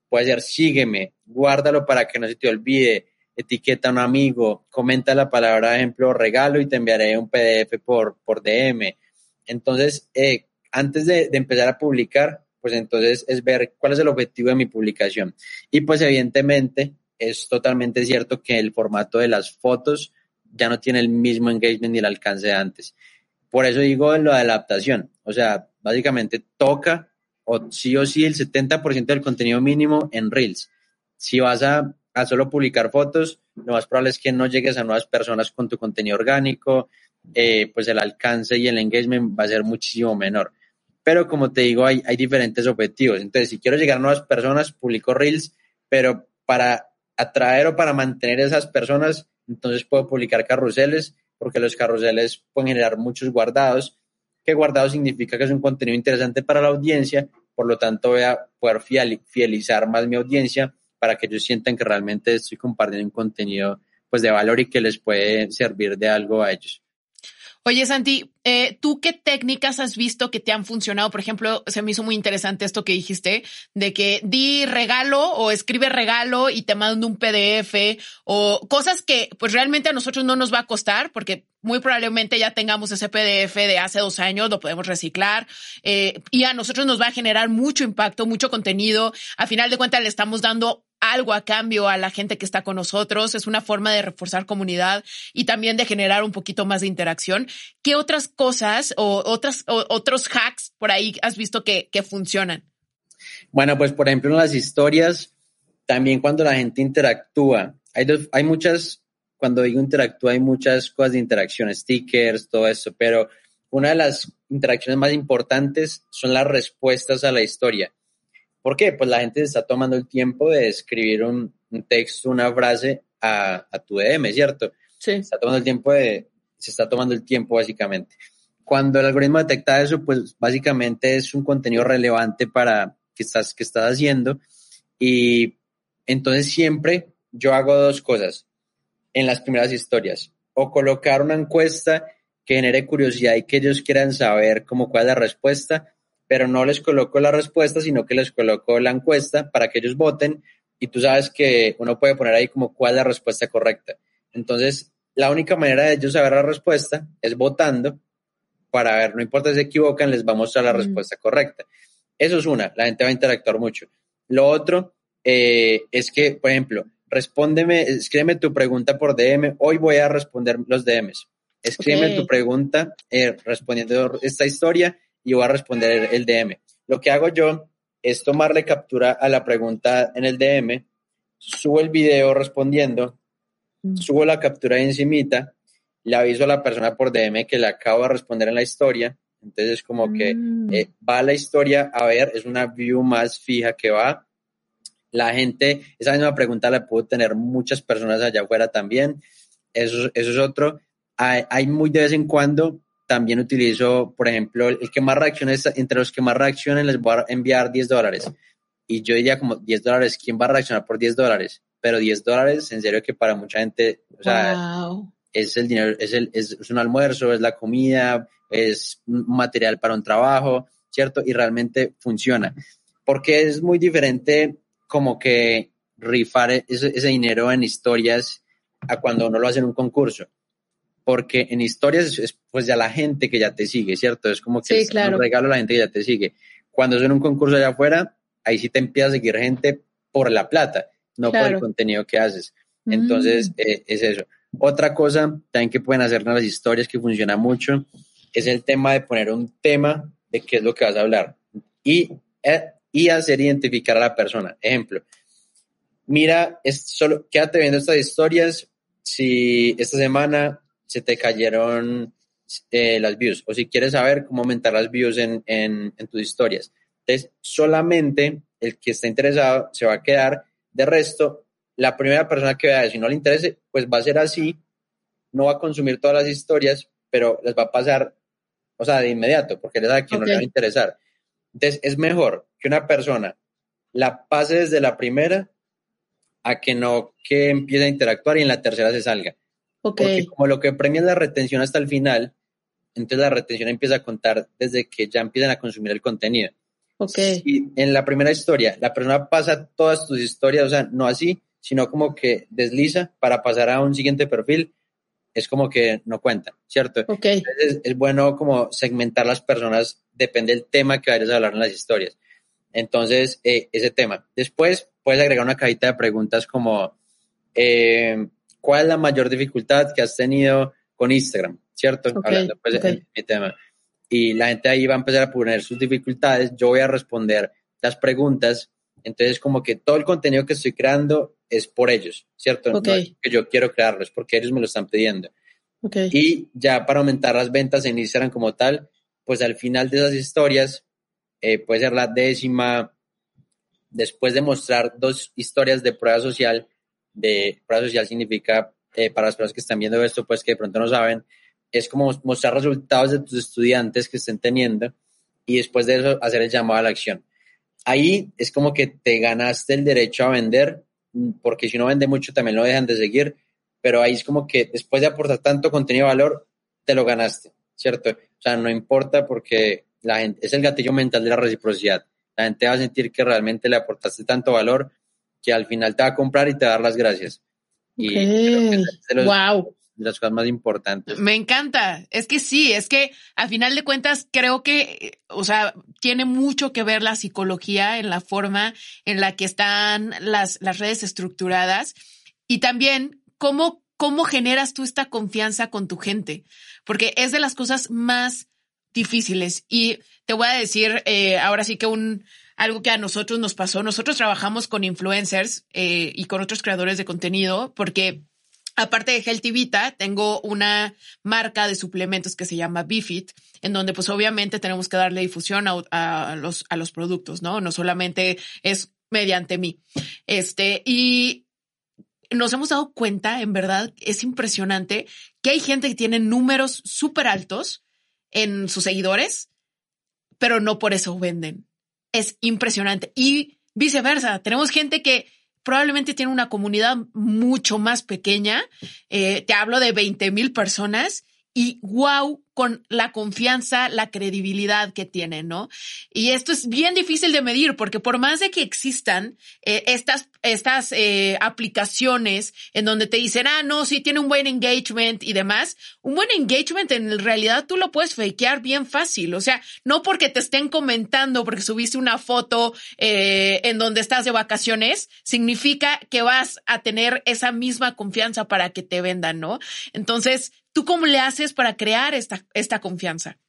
D: Puede ser sígueme, guárdalo para que no se te olvide, etiqueta a un amigo, comenta la palabra, ejemplo, regalo y te enviaré un PDF por, por DM. Entonces, eh, antes de, empezar a publicar, pues entonces es ver cuál es el objetivo de mi publicación. Y pues evidentemente es totalmente cierto que el formato de las fotos ya no tiene el mismo engagement ni el alcance de antes. Por eso digo lo de la adaptación. O sea, básicamente toca o sí o sí el 70% del contenido mínimo en Reels. Si vas a, a solo publicar fotos, lo más probable es que no llegues a nuevas personas con tu contenido orgánico, eh, pues el alcance y el engagement va a ser muchísimo menor. Pero como te digo, hay, hay diferentes objetivos. Entonces, si quiero llegar a nuevas personas, publico Reels, pero para atraer o para mantener esas personas, entonces puedo publicar carruseles porque los carruseles pueden generar muchos guardados, que guardado significa que es un contenido interesante para la audiencia, por lo tanto voy a poder fidelizar más mi audiencia para que ellos sientan que realmente estoy compartiendo un contenido pues de valor y que les puede servir de algo a ellos.
C: Oye, Santi, eh, ¿tú qué técnicas has visto que te han funcionado? Por ejemplo, se me hizo muy interesante esto que dijiste, de que di regalo o escribe regalo y te mando un PDF o cosas que pues realmente a nosotros no nos va a costar porque muy probablemente ya tengamos ese PDF de hace dos años, lo podemos reciclar eh, y a nosotros nos va a generar mucho impacto, mucho contenido. A final de cuentas le estamos dando algo a cambio a la gente que está con nosotros. Es una forma de reforzar comunidad y también de generar un poquito más de interacción. ¿Qué otras cosas o otras, otros hacks por ahí has visto que, que funcionan?
D: Bueno, pues por ejemplo en las historias, también cuando la gente interactúa, hay, dos, hay muchas, cuando digo interactúa, hay muchas cosas de interacción, stickers, todo eso, pero una de las interacciones más importantes son las respuestas a la historia. ¿Por qué? Pues la gente se está tomando el tiempo de escribir un, texto, una frase a, tu DM, ¿cierto?
C: Sí.
D: Se está tomando el tiempo de, se está tomando el tiempo básicamente. Cuando el algoritmo detecta eso, pues básicamente es un contenido relevante para que estás, que estás haciendo. Y entonces siempre yo hago dos cosas en las primeras historias. O colocar una encuesta que genere curiosidad y que ellos quieran saber cómo cuál es la respuesta, pero no les coloco la respuesta, sino que les coloco la encuesta para que ellos voten y tú sabes que uno puede poner ahí como cuál es la respuesta correcta. Entonces, la única manera de ellos saber la respuesta es votando para ver, no importa si se equivocan, les va a mostrar la respuesta correcta. Eso es una, la gente va a interactuar mucho. Lo otro eh, es que, por ejemplo, respóndeme, escríbeme tu pregunta por DM, hoy voy a responder los DMs. Escríbeme tu pregunta eh, respondiendo esta historia y voy a responder el DM. Lo que hago yo es tomarle captura a la pregunta en el DM, subo el video respondiendo, mm. subo la captura encimita, le aviso a la persona por DM que le acabo de responder en la historia. Entonces, como que mm. eh, va la historia a ver, es una view más fija que va. La gente, esa misma pregunta la puedo tener muchas personas allá afuera también. Eso, eso es otro. Hay, hay muy de vez en cuando también utilizo, por ejemplo, el que más reaccione, entre los que más reaccionen les voy a enviar 10 dólares. Y yo diría como 10 dólares, ¿quién va a reaccionar por 10 dólares? Pero 10 dólares, en serio que para mucha gente, o sea, es el dinero, es, el, es, un almuerzo, es la comida, es material para un trabajo, ¿cierto? Y realmente funciona. Porque es muy diferente como que rifar ese, ese dinero en historias a cuando uno lo hace en un concurso porque en historias es, pues ya la gente que ya te sigue, ¿cierto? Es como que es un regalo a la gente que ya te sigue. Cuando es en un concurso allá afuera, ahí sí te empieza a seguir gente por la plata, no por el contenido que haces. Entonces, mm. eh, es eso. Otra cosa también que pueden hacer en las historias que funciona mucho es el tema de poner un tema de qué es lo que vas a hablar y, eh, y hacer identificar a la persona. Ejemplo, mira, es solo, quédate viendo estas historias. Si esta semana se te cayeron eh, las views o si quieres saber cómo aumentar las views en, en, tus historias. Entonces, solamente el que está interesado se va a quedar. De resto, la primera persona que vea, si no le interese, pues va a ser así, no va a consumir todas las historias, pero les va a pasar, o sea, de inmediato, porque les da a quien no le va a interesar. Entonces, es mejor que una persona la pase desde la primera a que no que empiece a interactuar y en la tercera se salga. Porque como lo que premia es la retención hasta el final, entonces la retención empieza a contar desde que ya empiezan a consumir el contenido.
C: Okay.
D: Y en la primera historia, la persona pasa todas tus historias, o sea, no así, sino como que desliza para pasar a un siguiente perfil, es como que no cuenta, ¿cierto?
C: Okay.
D: Entonces es bueno como segmentar las personas, depende del tema que vayas a hablar en las historias. Entonces, eh, ese tema. Después puedes agregar una cajita de preguntas como, eh, ¿cuál es la mayor dificultad que has tenido con Instagram? ¿Cierto? Hablando pues de mi tema. Y la gente ahí va a empezar a poner sus dificultades, yo voy a responder las preguntas, entonces como que todo el contenido que estoy creando es por ellos, ¿cierto? No que yo quiero crearlos, porque ellos me lo están pidiendo. Y ya para aumentar las ventas en Instagram como tal, pues al final de esas historias, eh, puede ser la décima, después de mostrar dos historias de prueba social, de prueba social significa eh, para las personas que están viendo esto, pues que de pronto no saben, es como mostrar resultados de tus estudiantes que estén teniendo y después de eso hacer el llamado a la acción. Ahí es como que te ganaste el derecho a vender, porque si no vende mucho también lo dejan de seguir, pero ahí es como que después de aportar tanto contenido de valor, te lo ganaste, ¿cierto? O sea, no importa porque la gente, es el gatillo mental de la reciprocidad. La gente va a sentir que realmente le aportaste tanto valor que al final te va a comprar y te va a dar las gracias. Y
C: wow.
D: de las cosas más importantes.
C: Me encanta. Es que sí, es que al final de cuentas creo que, o sea, tiene mucho que ver la psicología en la forma en la que están las, las redes estructuradas y también cómo, cómo generas tú esta confianza con tu gente, porque es de las cosas más difíciles. Y te voy a decir, eh, ahora sí que un, algo que a nosotros nos pasó. Nosotros trabajamos con influencers eh, y con otros creadores de contenido porque aparte de Healthy Vita, tengo una marca de suplementos que se llama Bifit, en donde pues obviamente tenemos que darle difusión a, los, a los productos, ¿no? No solamente es mediante mí. Este, y nos hemos dado cuenta, en verdad, es impresionante que hay gente que tiene números súper altos en sus seguidores, pero no por eso venden es impresionante. Y viceversa, tenemos gente que probablemente tiene una comunidad mucho más pequeña. Eh, te hablo de 20 mil personas y wow con la confianza, la credibilidad que tienen, ¿no? Y esto es bien difícil de medir porque por más de que existan eh, estas, estas eh, aplicaciones en donde te dicen, ah, no, sí tiene un buen engagement y demás, un buen engagement en realidad tú lo puedes fakear bien fácil. O sea, no porque te estén comentando porque subiste una foto eh, en donde estás de vacaciones, significa que vas a tener esa misma confianza para que te vendan, ¿no? Entonces, ¿Tú cómo le haces para crear esta, esta confianza?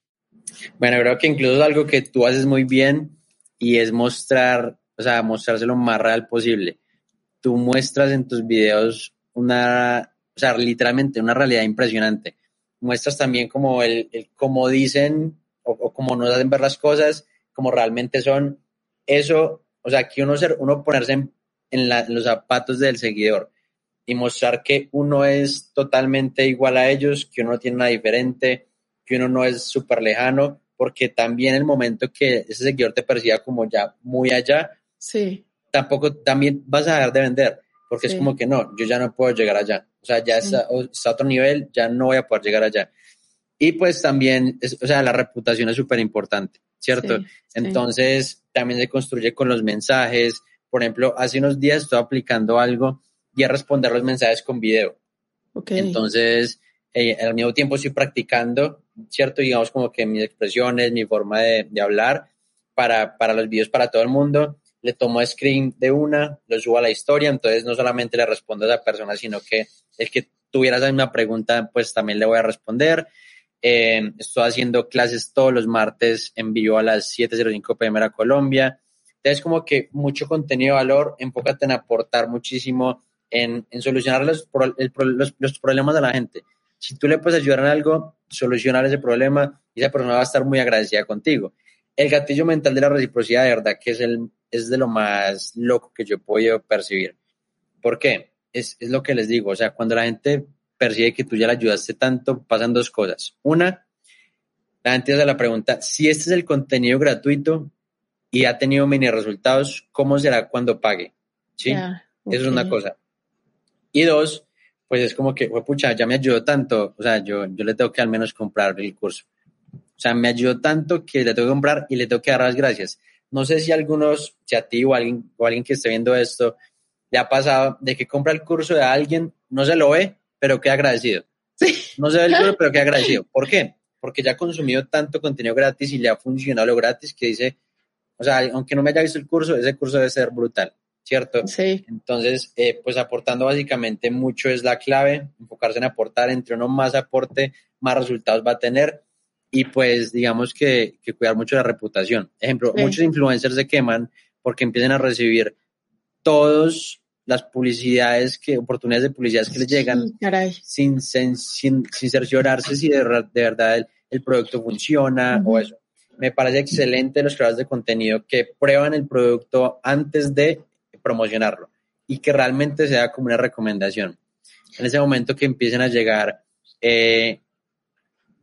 D: Bueno, creo que incluso algo que tú haces muy bien y es mostrar, o sea, mostrarse lo más real posible. Tú muestras en tus videos una, o sea, literalmente una realidad impresionante. Muestras también como el, el cómo dicen o, o cómo nos hacen ver las cosas, como realmente son. Eso, o sea, que uno, ser, uno ponerse en, en los zapatos del seguidor y mostrar que uno es totalmente igual a ellos, que uno tiene una diferente, que uno no es súper lejano, porque también el momento que ese seguidor te perciba como ya muy allá,
C: sí.
D: tampoco también vas a dejar de vender, porque es como que no, yo ya no puedo llegar allá, o sea, ya está, a otro nivel, ya no voy a poder llegar allá. Y pues también, o sea, la reputación es súper importante, ¿cierto? Entonces, también se construye con los mensajes. Por ejemplo, hace unos días estoy aplicando algo y a responder los mensajes con video. Entonces, eh, al mismo tiempo estoy practicando, ¿cierto? Digamos como que mis expresiones, mi forma de, hablar para, para los videos para todo el mundo. Le tomo screen de una, lo subo a la historia, entonces no solamente le respondo a esa persona, sino que el que tuviera esa misma pregunta, pues también le voy a responder. Eh, estoy haciendo clases todos los martes en vivo a las 7.05 pm a Colombia. Entonces, como que mucho contenido de valor, enfócate en aportar muchísimo en, solucionar los, los, problemas de la gente. Si tú le puedes ayudar en algo, solucionar ese problema, esa persona va a estar muy agradecida contigo. El gatillo mental de la reciprocidad, de verdad, que es, el, es de lo más loco que yo he podido percibir. ¿Por qué? Es, es lo que les digo, o sea, cuando la gente percibe que tú ya le ayudaste tanto, pasan dos cosas. Una, la gente hace la pregunta, si este es el contenido gratuito y ha tenido mini resultados, ¿cómo será cuando pague? ¿Sí? Eso es una cosa. Y dos, pues es como que, pucha, ya me ayudó tanto, o sea, yo, yo le tengo que al menos comprar el curso. O sea, me ayudó tanto que le tengo que comprar y le tengo que dar las gracias. No sé si algunos, si a ti o alguien, o alguien que esté viendo esto, le ha pasado de que compra el curso de alguien, no se lo ve, pero queda agradecido. Sí. No se ve el curso, pero queda agradecido. ¿Por qué? Porque ya ha consumido tanto contenido gratis y le ha funcionado lo gratis que dice, o sea, aunque no me haya visto el curso, ese curso debe ser brutal. ¿Cierto?
C: Sí.
D: Entonces, eh, pues aportando básicamente mucho es la clave, enfocarse en aportar, entre uno más aporte, más resultados va a tener y pues digamos que, que cuidar mucho la reputación. Ejemplo, muchos influencers se queman porque empiezan a recibir todas las publicidades, que, oportunidades de publicidades que les llegan sin, sin, sin, cerciorarse si de, verdad el, producto funciona o eso. Me parece excelente los creadores de contenido que prueban el producto antes de promocionarlo y que realmente sea como una recomendación. en ese momento que empiecen a llegar eh,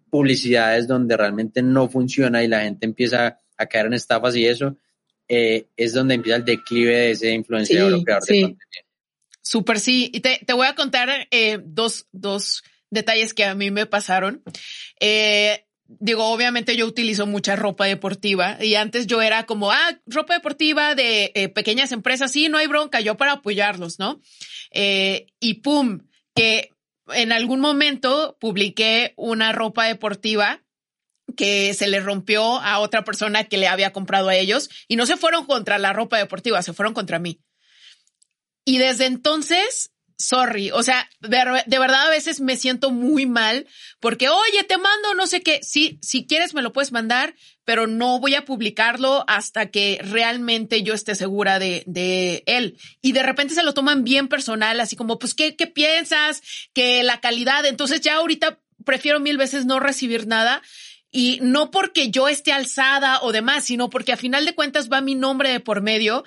D: publicidades donde realmente no funciona y la gente empieza a caer en estafas y eso, eh, es donde empieza el declive de ese influenciador o creador de contenido.
C: Súper sí. Y te, te, voy a contar eh, dos, dos detalles que a mí me pasaron. Eh, digo, obviamente yo utilizo mucha ropa deportiva y antes yo era como, ah, ropa deportiva de eh, pequeñas empresas, sí, no hay bronca, yo para apoyarlos, ¿no? Eh, y pum, que en algún momento publiqué una ropa deportiva que se le rompió a otra persona que le había comprado a ellos y no se fueron contra la ropa deportiva, se fueron contra mí. Y desde entonces sorry, o sea, de, verdad a veces me siento muy mal porque, oye, te mando no sé qué, sí, si quieres me lo puedes mandar, pero no voy a publicarlo hasta que realmente yo esté segura de, de él. Y de repente se lo toman bien personal, así como, pues, ¿qué, qué piensas? Que la calidad, entonces ya ahorita prefiero mil veces no recibir nada. Y no porque yo esté alzada o demás, sino porque a final de cuentas va mi nombre de por medio.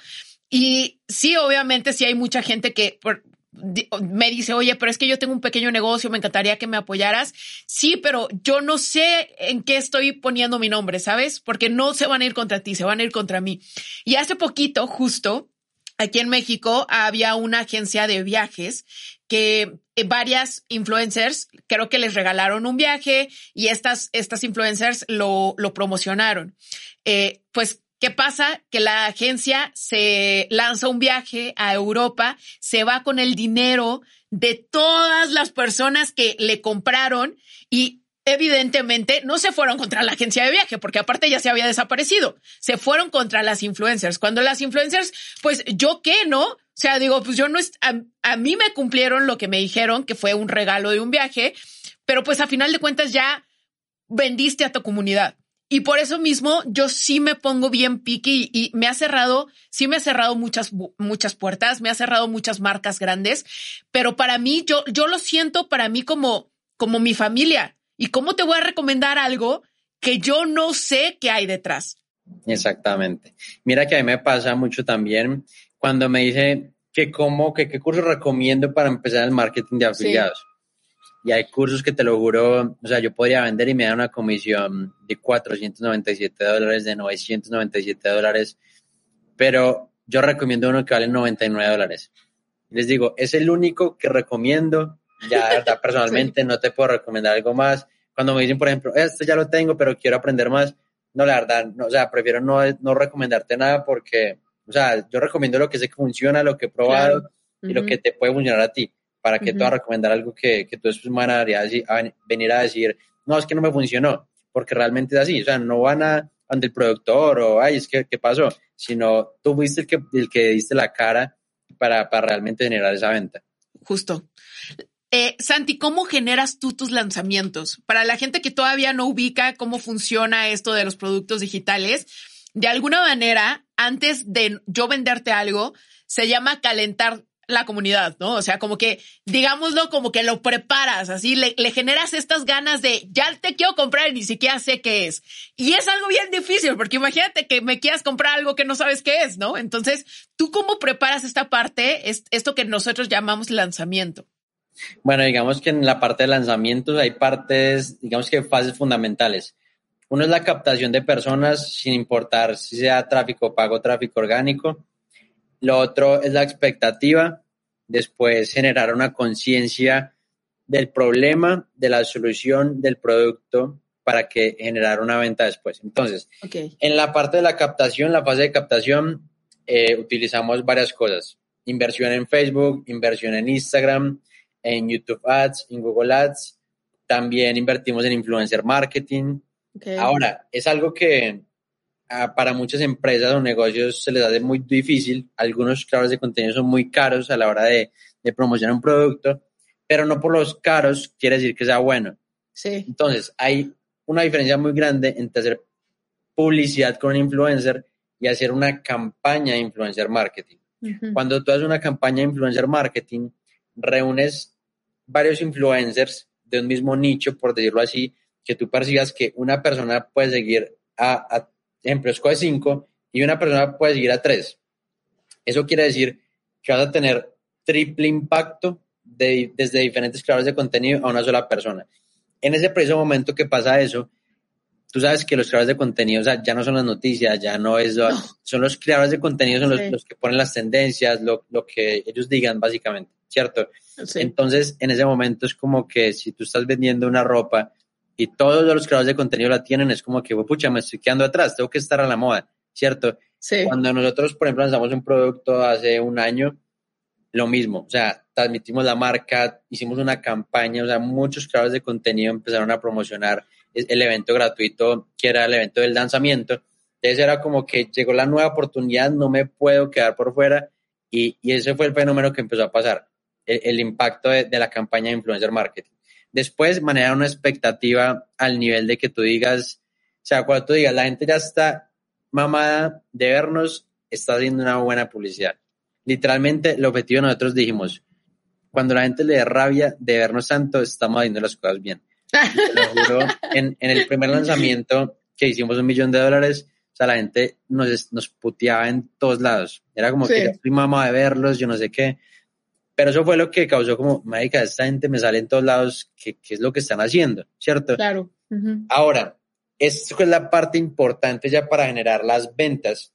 C: Y sí, obviamente, sí hay mucha gente que, por, me dice, oye, pero es que yo tengo un pequeño negocio, me encantaría que me apoyaras. Sí, pero yo no sé en qué estoy poniendo mi nombre, ¿sabes? Porque no se van a ir contra ti, se van a ir contra mí. Y hace poquito, justo, aquí en México, había una agencia de viajes que eh, varias influencers creo que les regalaron un viaje y estas, estas influencers lo, lo promocionaron. Eh, pues ¿Qué pasa? Que la agencia se lanza un viaje a Europa, se va con el dinero de todas las personas que le compraron y evidentemente no se fueron contra la agencia de viaje, porque aparte ya se había desaparecido. Se fueron contra las influencers. Cuando las influencers, pues yo qué, ¿no? O sea, digo, pues yo no, a, a mí me cumplieron lo que me dijeron, que fue un regalo de un viaje, pero pues a final de cuentas ya vendiste a tu comunidad. Y por eso mismo yo sí me pongo bien piqui y, me ha cerrado, sí me ha cerrado muchas, muchas puertas, me ha cerrado muchas marcas grandes, pero para mí, yo, yo lo siento para mí como, como mi familia. ¿Y cómo te voy a recomendar algo que yo no sé qué hay detrás?
D: Exactamente. Mira que a mí me pasa mucho también cuando me dice que cómo, que qué curso recomiendo para empezar el marketing de afiliados. Y hay cursos que te lo juro, o sea, yo podría vender y me dan una comisión de 497 dólares, de 997 dólares, pero yo recomiendo uno que vale 99 dólares. Les digo, es el único que recomiendo, ya verdad, personalmente no te puedo recomendar algo más. Cuando me dicen, por ejemplo, esto ya lo tengo, pero quiero aprender más, no, la verdad, no, o sea, prefiero no, no recomendarte nada porque, o sea, yo recomiendo lo que sé que funciona, lo que he probado claro. y uh -huh. lo que te puede funcionar a ti para que uh -huh. te va a recomendar algo que, que tú después van a, a, venir a decir, no, es que no me funcionó, porque realmente es así, o sea, no van a ante el productor o, ay, es que, ¿qué pasó? Sino tú fuiste el que, el que diste la cara para, para realmente generar esa venta.
C: Justo. Eh, Santi, ¿cómo generas tú tus lanzamientos? Para la gente que todavía no ubica cómo funciona esto de los productos digitales, de alguna manera, antes de yo venderte algo, se llama calentar la comunidad, ¿no? O sea, como que, digámoslo, como que lo preparas, así, le, generas estas ganas de, ya te quiero comprar y ni siquiera sé qué es. Y es algo bien difícil, porque imagínate que me quieras comprar algo que no sabes qué es, ¿no? Entonces, ¿tú cómo preparas esta parte, es, esto que nosotros llamamos lanzamiento?
D: Bueno, digamos que en la parte de lanzamientos hay partes, digamos que fases fundamentales. Uno es la captación de personas, sin importar si sea tráfico pago, tráfico orgánico lo otro es la expectativa, después generar una conciencia del problema, de la solución del producto para que generar una venta después. Entonces, okay. en la parte de la captación, la fase de captación, eh, utilizamos varias cosas. Inversión en Facebook, inversión en Instagram, en YouTube Ads, en Google Ads. También invertimos en influencer marketing. Okay. Ahora, es algo que para muchas empresas o negocios se les hace muy difícil. Algunos creadores de contenido son muy caros a la hora de, de, promocionar un producto, pero no por los caros quiere decir que sea bueno.
C: Sí.
D: Entonces, hay una diferencia muy grande entre hacer publicidad con un influencer y hacer una campaña de influencer marketing. Uh -huh. Cuando tú haces una campaña de influencer marketing, reúnes varios influencers de un mismo nicho, por decirlo así, que tú persigas que una persona puede seguir a, a ejemplo, escoge 5 y una persona puede seguir a 3. Eso quiere decir que vas a tener triple impacto de, desde diferentes creadores de contenido a una sola persona. En ese preciso momento que pasa eso, tú sabes que los creadores de contenido, o sea, ya no son las noticias, ya no es, son los creadores de contenido, son los, los que ponen las tendencias, lo, lo, que ellos digan básicamente, ¿cierto? Sí. Entonces, en ese momento es como que si tú estás vendiendo una ropa y todos los creadores de contenido la tienen, es como que, pucha, me estoy quedando atrás, tengo que estar a la moda, ¿cierto?
C: Sí.
D: Cuando nosotros, por ejemplo, lanzamos un producto hace un año, lo mismo, o sea, transmitimos la marca, hicimos una campaña, o sea, muchos creadores de contenido empezaron a promocionar el evento gratuito, que era el evento del lanzamiento. Entonces era como que llegó la nueva oportunidad, no me puedo quedar por fuera y, y ese fue el fenómeno que empezó a pasar, el, el impacto de, de, la campaña de influencer marketing. Después manejar una expectativa al nivel de que tú digas, o sea, cuando tú digas, la gente ya está mamada de vernos, está haciendo una buena publicidad. Literalmente, el objetivo nosotros dijimos, cuando la gente le dé rabia de vernos tanto, estamos haciendo las cosas bien. Lo juro, en, en, el primer lanzamiento que hicimos un millón de dólares, o sea, la gente nos, nos puteaba en todos lados. Era como sí. que estoy mamá de verlos, yo no sé qué. Pero eso fue lo que causó como, médica, esta gente me sale en todos lados, ¿qué, qué es lo que están haciendo? ¿Cierto?
C: Claro. Uh -huh.
D: Ahora, esto es la parte importante ya para generar las ventas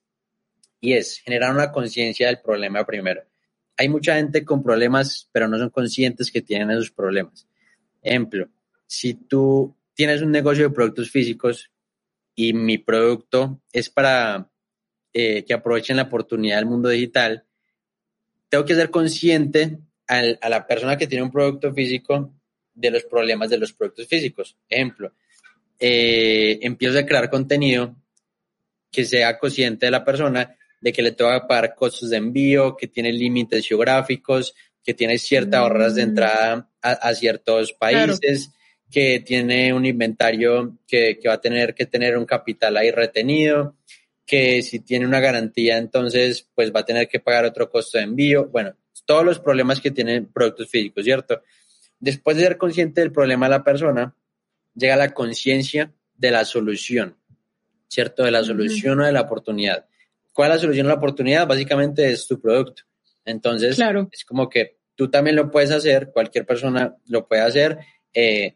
D: y es generar una conciencia del problema primero. Hay mucha gente con problemas, pero no son conscientes que tienen esos problemas. Ejemplo, si tú tienes un negocio de productos físicos y mi producto es para eh, que aprovechen la oportunidad del mundo digital, tengo que ser consciente al, a la persona que tiene un producto físico de los problemas de los productos físicos. Ejemplo, eh, empiezo a crear contenido que sea consciente de la persona de que le que pagar costos de envío, que tiene límites geográficos, que tiene ciertas mm. barreras de entrada a, a ciertos países. Claro que tiene un inventario que, que, va a tener que tener un capital ahí retenido, que si tiene una garantía, entonces pues va a tener que pagar otro costo de envío. Bueno, todos los problemas que tienen productos físicos, ¿cierto? Después de ser consciente del problema de la persona, llega la conciencia de la solución, ¿cierto? De la solución uh -huh. o de la oportunidad. ¿Cuál es la solución o la oportunidad? Básicamente es tu producto. Entonces,
C: claro.
D: es como que tú también lo puedes hacer, cualquier persona lo puede hacer. Eh,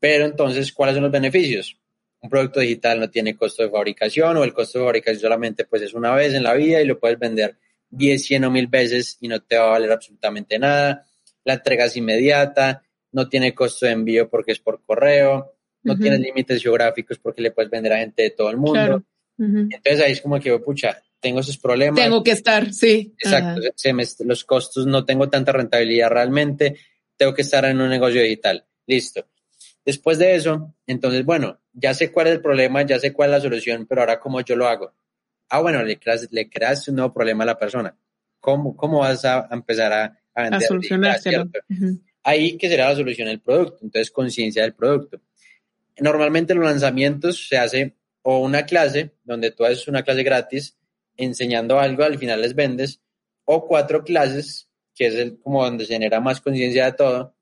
D: pero entonces, ¿cuáles son los beneficios? Un producto digital no tiene costo de fabricación o el costo de fabricación solamente pues es una vez en la vida y lo puedes vender 10, 100 o 1000 veces y no te va a valer absolutamente nada. La entrega es inmediata, no tiene costo de envío porque es por correo, no uh -huh. tiene límites geográficos porque le puedes vender a gente de todo el mundo.
C: Claro. Uh -huh.
D: Entonces ahí es como que, pucha, tengo esos problemas.
C: Tengo que estar, sí.
D: Exacto, se me, los costos no tengo tanta rentabilidad realmente, tengo que estar en un negocio digital. Listo Después de eso, entonces, bueno, ya sé cuál es el problema, ya sé cuál es la solución, pero ahora cómo yo lo hago. Ah, bueno, le creas, le creas un nuevo problema a la persona. ¿Cómo, cómo vas a empezar a, a vender?
C: A solucionárselo. Uh -huh.
D: Ahí que será la solución el producto, entonces conciencia del producto. Normalmente los lanzamientos se hace o una clase, donde tú haces una clase gratis enseñando algo, al final les vendes, o cuatro clases, que es el, como donde se genera más conciencia de todo.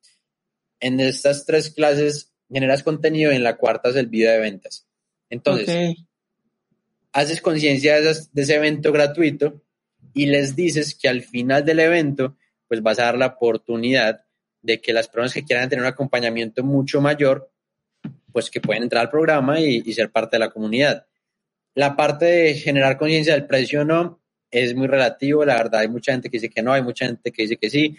D: En estas tres clases generas contenido y en la cuarta es el video de ventas. Entonces, okay. haces conciencia de, de, ese evento gratuito y les dices que al final del evento, pues vas a dar la oportunidad de que las personas que quieran tener un acompañamiento mucho mayor, pues que pueden entrar al programa y, y ser parte de la comunidad. La parte de generar conciencia del precio no es muy relativo, la verdad hay mucha gente que dice que no, hay mucha gente que dice que sí.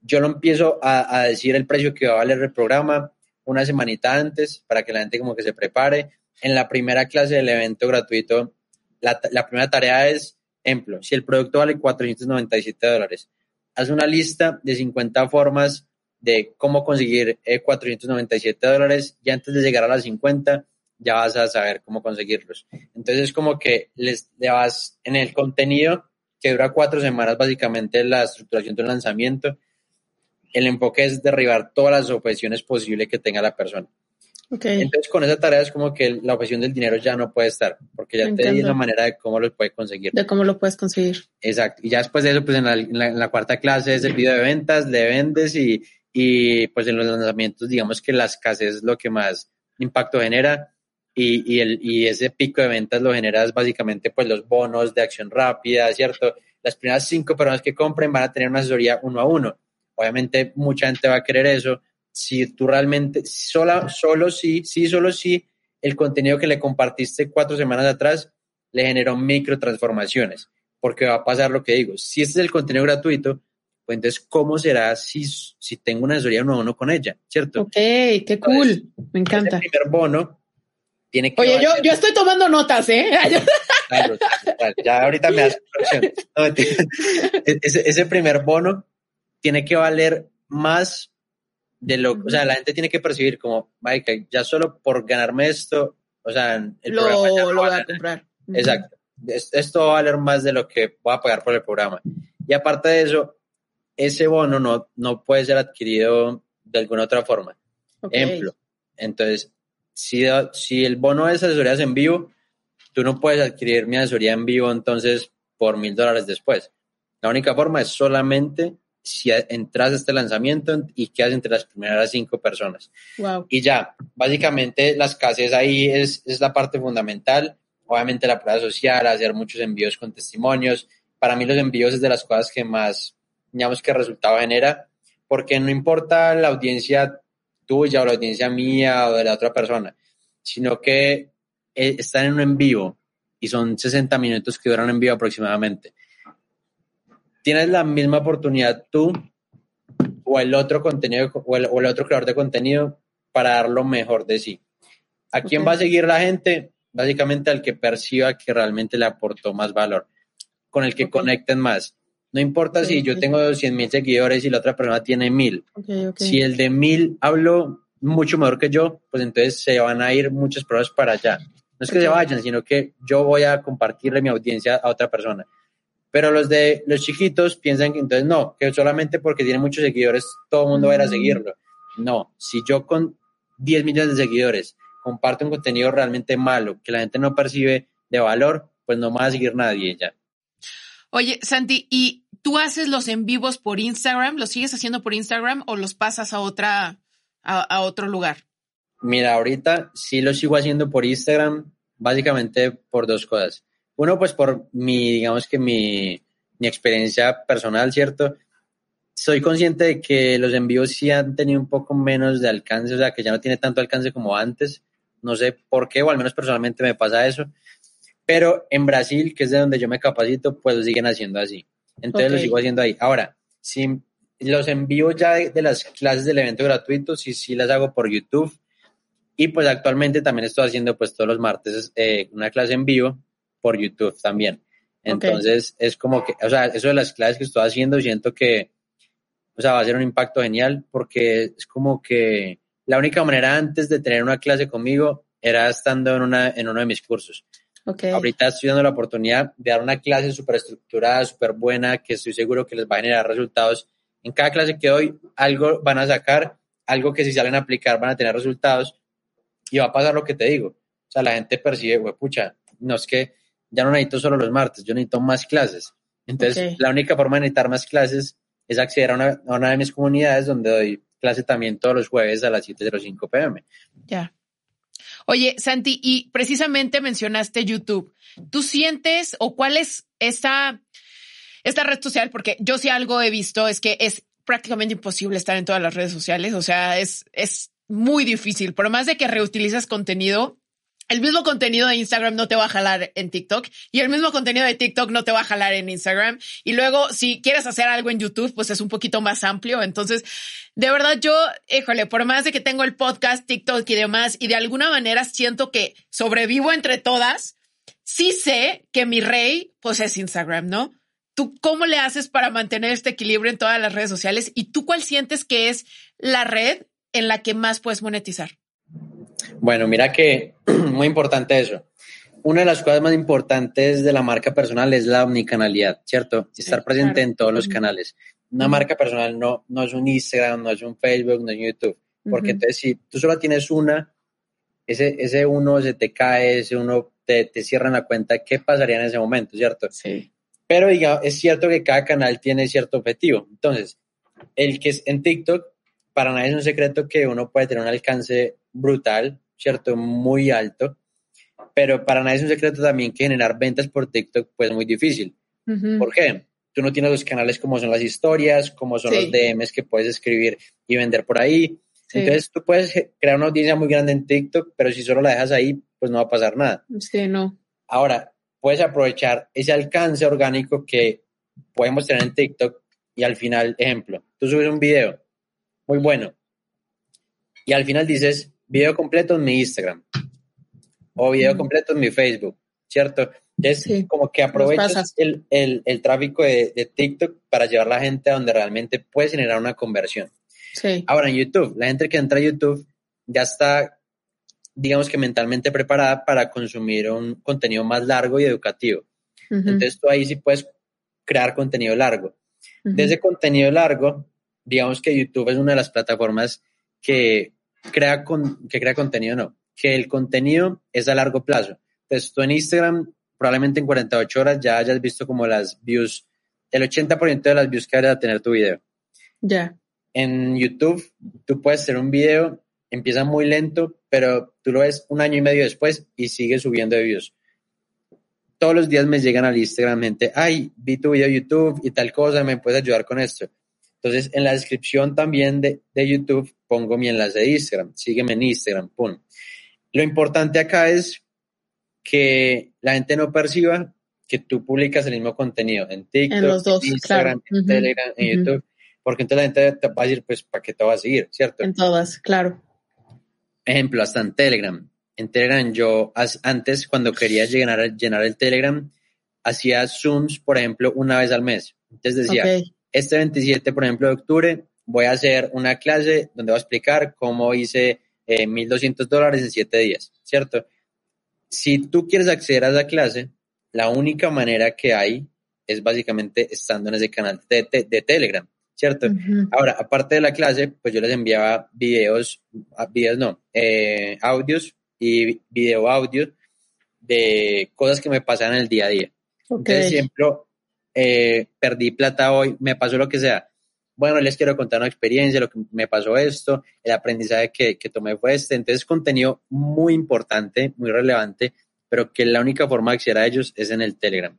D: Yo lo empiezo a, a decir el precio que va a valer el programa, una semanita antes para que la gente como que se prepare. En la primera clase del evento gratuito, la, primera tarea es, ejemplo, si el producto vale 497 dólares, haz una lista de 50 formas de cómo conseguir eh, 497 dólares y antes de llegar a las 50 ya vas a saber cómo conseguirlos. Entonces es como que les, le vas en el contenido que dura cuatro semanas básicamente la estructuración de un lanzamiento el enfoque es derribar todas las objeciones posibles que tenga la persona.
C: Okay.
D: Entonces, con esa tarea es como que la objeción del dinero ya no puede estar, porque ya Entiendo. te di la manera de cómo lo puedes conseguir.
C: De cómo lo puedes conseguir.
D: Exacto. Y ya después de eso, pues en la, en la, en la cuarta clase es el video de ventas, le vendes y, y pues en los lanzamientos, digamos que la escasez es lo que más impacto genera. Y, y, el, y ese pico de ventas lo generas básicamente pues los bonos de acción rápida, ¿cierto? Las primeras cinco personas que compren van a tener una asesoría uno a uno obviamente mucha gente va a querer eso. Si tú realmente, sola, solo sí, sí, solo sí, el contenido que le compartiste cuatro semanas atrás le generó microtransformaciones, porque va a pasar lo que digo. Si este es el contenido gratuito, pues entonces, ¿cómo será si, si tengo una asesoría uno a uno con ella? ¿Cierto?
C: Ok, qué cool. Me encanta.
D: El primer bono tiene que.
C: Oye, yo, yo estoy tomando notas, ¿eh?
D: Claro, ya ahorita me das no, ese, ese primer bono tiene que valer más de lo, o sea, la gente tiene que percibir como, ya solo por ganarme esto, o sea, el
C: lo, programa lo voy a comprar.
D: Exacto. Esto va a valer más de lo que voy a pagar por el programa. Y aparte de eso, ese bono no, no puede ser adquirido de alguna otra forma. Ejemplo, entonces, si, si el bono es asesorías en vivo, tú no puedes adquirir mi asesoría en vivo entonces por mil dólares después. La única forma es solamente si entras a este lanzamiento y quedas entre las primeras cinco personas. Y ya, básicamente las casas ahí es, es la parte fundamental. Obviamente la prueba social, hacer muchos envíos con testimonios. Para mí los envíos es de las cosas que más, digamos, que resultado genera, porque no importa la audiencia tuya o la audiencia mía o de la otra persona, sino que eh, están en un en vivo y son 60 minutos que duran en vivo aproximadamente tienes la misma oportunidad tú o el otro contenido o el, otro creador de contenido para dar lo mejor de sí. ¿A quién va a seguir la gente? Básicamente al que perciba que realmente le aportó más valor, con el que conecten más. No importa si yo tengo 100 mil seguidores y la otra persona tiene mil. Si el de mil habló mucho mejor que yo, pues entonces se van a ir muchas pruebas para allá. No es que se vayan, sino que yo voy a compartirle mi audiencia a otra persona. Pero los de los chiquitos piensan que entonces no, que solamente porque tiene muchos seguidores todo el mundo va a ir a seguirlo. No, si yo con 10 millones de seguidores comparto un contenido realmente malo que la gente no percibe de valor, pues no me va a seguir nadie ya.
C: Oye, Santi, ¿y tú haces los en vivos por Instagram? ¿Los sigues haciendo por Instagram o los pasas a otra a, a otro lugar?
D: Mira, ahorita sí lo sigo haciendo por Instagram, básicamente por dos cosas. Uno, pues por mi, digamos que mi, mi experiencia personal, ¿cierto? Soy consciente de que los envíos sí han tenido un poco menos de alcance, o sea, que ya no tiene tanto alcance como antes. No sé por qué, o al menos personalmente me pasa eso. Pero en Brasil, que es de donde yo me capacito, pues lo siguen haciendo así. Entonces lo sigo haciendo ahí. Ahora, si los envíos ya de, las clases del evento gratuito, sí, sí las hago por YouTube. Y pues actualmente también estoy haciendo pues todos los martes eh, una clase en vivo por YouTube también. Entonces, es como que, o sea, eso de las clases que estoy haciendo, siento que, o sea, va a ser un impacto genial porque es como que la única manera antes de tener una clase conmigo era estando en, una, en uno de mis cursos. Okay. Ahorita estoy dando la oportunidad de dar una clase súper estructurada, súper buena, que estoy seguro que les va a generar resultados. En cada clase que doy, algo van a sacar, algo que si salen a aplicar van a tener resultados y va a pasar lo que te digo. O sea, la gente percibe, pucha, no es que ya no necesito solo los martes, yo necesito más clases. Entonces, la única forma de necesitar más clases es acceder a una, a una, de mis comunidades donde doy clase también todos los jueves a las 7.05 pm.
C: Ya. Oye, Santi, y precisamente mencionaste YouTube. ¿Tú sientes o cuál es esta, esta red social? Porque yo sí algo he visto es que es prácticamente imposible estar en todas las redes sociales. O sea, es, es muy difícil. Por más de que reutilizas contenido, el mismo contenido de Instagram no te va a jalar en TikTok y el mismo contenido de TikTok no te va a jalar en Instagram. Y luego, si quieres hacer algo en YouTube, pues es un poquito más amplio. Entonces, de verdad, yo, híjole, por más de que tengo el podcast, TikTok y demás, y de alguna manera siento que sobrevivo entre todas, sí sé que mi rey, pues es Instagram, ¿no? ¿Tú cómo le haces para mantener este equilibrio en todas las redes sociales? ¿Y tú cuál sientes que es la red en la que más puedes monetizar?
D: Bueno, mira que muy importante eso. Una de las cosas más importantes de la marca personal es la omnicanalidad, ¿cierto? Estar presente en todos los canales. Una marca personal no, no es un Instagram, no es un Facebook, no es YouTube. Porque entonces si tú solo tienes una, ese, ese uno se te cae, ese uno te, te cierra la cuenta, ¿qué pasaría en ese momento, cierto?
C: Sí.
D: Pero digamos, es cierto que cada canal tiene cierto objetivo. Entonces, el que es en TikTok, para nadie es un secreto que uno puede tener un alcance brutal, ¿cierto? Muy alto. Pero para nadie es un secreto también que generar ventas por TikTok pues muy difícil. ¿Por qué? tú no tienes los canales como son las historias, como son
C: Sí.
D: los DMs que puedes escribir y vender por ahí.
C: Sí.
D: Entonces tú puedes crear una audiencia muy grande en TikTok, pero si solo la dejas ahí, pues no va a pasar nada.
C: Sí, no.
D: Ahora, puedes aprovechar ese alcance orgánico que podemos tener en TikTok y al final, ejemplo, tú subes un video muy bueno y al final dices video completo en mi Instagram o video
C: Mm.
D: completo en mi Facebook, ¿cierto?
C: Sí,
D: como que aprovechas el, el, el tráfico de, de TikTok para llevar a la gente a donde realmente puedes generar una conversión.
C: Sí.
D: Ahora en YouTube, la gente que entra a YouTube ya está, digamos que mentalmente preparada para consumir un contenido más largo y educativo. Entonces tú ahí sí puedes crear contenido largo.
C: ujú.
D: De ese contenido largo, digamos que YouTube es una de las plataformas que crea, con, que crea contenido, no, que el contenido es a largo plazo. Entonces tú en Instagram, probablemente en 48 horas ya hayas visto como las views, el 80% de las views que vayas a tener tu video
C: Ya.
D: en YouTube, tú puedes hacer un video, empieza muy lento, pero tú lo ves un año y medio después y sigue subiendo de views. Todos los días me llegan al Instagram gente, ay, vi tu video de YouTube y tal cosa, me puedes ayudar con esto. Entonces, en la descripción también de, de YouTube pongo mi enlace de Instagram, sígueme en Instagram, pum. Lo importante acá es que la gente no perciba que tú publicas el mismo contenido en TikTok,
C: En los dos,
D: Instagram,
C: claro.
D: en Telegram, en. YouTube, porque entonces la gente te va a decir, pues, ¿para qué te va a seguir? ¿Cierto?
C: En todas, claro.
D: Ejemplo, hasta en Telegram. En Telegram yo antes, cuando quería llenar, llenar el Telegram, hacía Zooms, por ejemplo, una vez al mes. Entonces decía,
C: Ok.
D: Este 27, por ejemplo, de octubre, voy a hacer una clase donde voy a explicar cómo hice eh, 1.200 dólares en 7 días, ¿cierto? Si tú quieres acceder a esa clase, la única manera que hay es básicamente estando en ese canal de, de- de Telegram, ¿cierto?
C: Ujú.
D: Ahora, aparte de la clase, pues yo les enviaba videos, ah, videos no, eh, audios y video audio de cosas que me pasaban en el día a día.
C: Ok.
D: Entonces, ejemplo, eh, perdí plata hoy, me pasó lo que sea. Bueno, les quiero contar una experiencia, lo que me pasó esto, el aprendizaje que, que tomé fue este. Entonces, contenido muy importante, muy relevante, pero que la única forma de acceder a ellos es en el Telegram.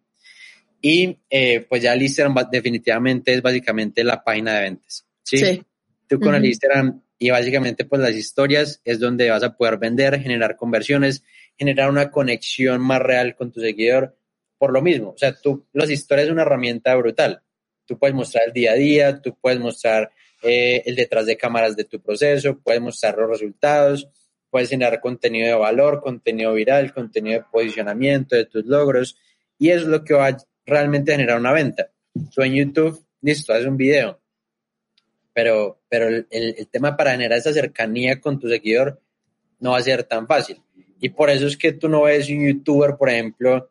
D: Y eh, pues ya el Instagram va- definitivamente es básicamente la página de ventas. Sí.
C: Sí.
D: Tú con el
C: Ujú.
D: Instagram y básicamente pues las historias es donde vas a poder vender, generar conversiones, generar una conexión más real con tu seguidor por lo mismo. O sea, tú, las historias es una herramienta brutal. Tú puedes mostrar el día a día, tú puedes mostrar eh, el detrás de cámaras de tu proceso, puedes mostrar los resultados, puedes generar contenido de valor, contenido viral, contenido de posicionamiento de tus logros y eso es lo que va a realmente generar una venta. Tú en YouTube, listo, haces un video, pero, pero el, el- el tema para generar esa cercanía con tu seguidor no va a ser tan fácil. Y por eso es que tú no ves un youtuber, por ejemplo,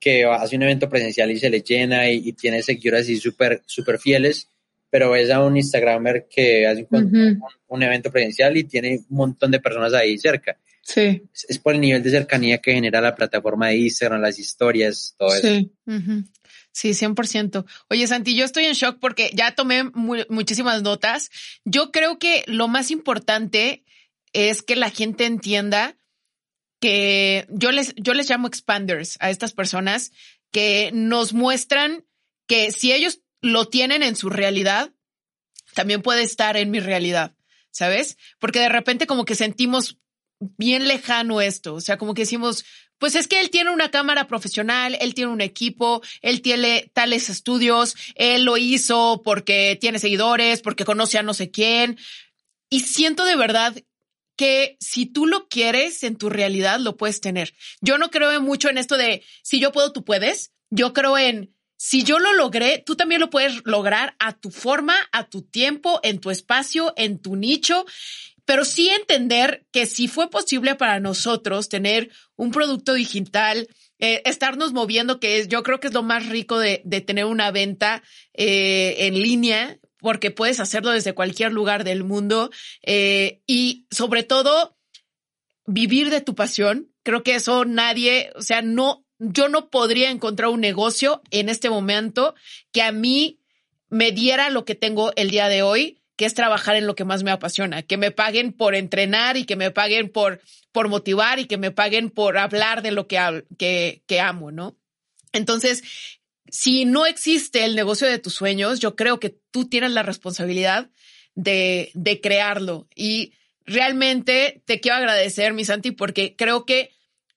D: que hace un evento presencial y se le llena y, y tiene seguidores así súper súper fieles, pero ves a un Instagramer que hace un,
C: Ujú.
D: un- un evento presencial y tiene un montón de personas ahí cerca.
C: Sí.
D: Es, es por el nivel de cercanía que genera la plataforma de Instagram, las historias, todo eso.
C: Sí. ujú. Sí, 100%. Oye, Santi, yo estoy en shock porque ya tomé mu- muchísimas notas. Yo creo que lo más importante es que la gente entienda que yo les, yo les llamo expanders a estas personas que nos muestran que si ellos lo tienen en su realidad, también puede estar en mi realidad, ¿sabes? Porque de repente como que sentimos bien lejano esto, o sea, como que decimos, pues es que él tiene una cámara profesional, él tiene un equipo, él tiene tales estudios, él lo hizo porque tiene seguidores, porque conoce a no sé quién. Y siento de verdad que si tú lo quieres en tu realidad, lo puedes tener. Yo no creo mucho en esto de si yo puedo, tú puedes. Yo creo en si yo lo logré, tú también lo puedes lograr a tu forma, a tu tiempo, en tu espacio, en tu nicho pero sí entender que si fue posible para nosotros tener un producto digital, eh, estarnos moviendo, que es, yo creo que es lo más rico de, tener una venta eh, en línea, porque puedes hacerlo desde cualquier lugar del mundo eh, y sobre todo vivir de tu pasión. Creo que eso nadie, o sea, no, yo no podría encontrar un negocio en este momento que a mí me diera lo que tengo el día de hoy que es trabajar en lo que más me apasiona, que me paguen por entrenar y que me paguen por, por motivar y que me paguen por hablar de lo que, que, que amo, ¿no? Entonces, si no existe el negocio de tus sueños, yo creo que tú tienes la responsabilidad de, de crearlo. Y realmente te quiero agradecer, mi Santi, porque creo que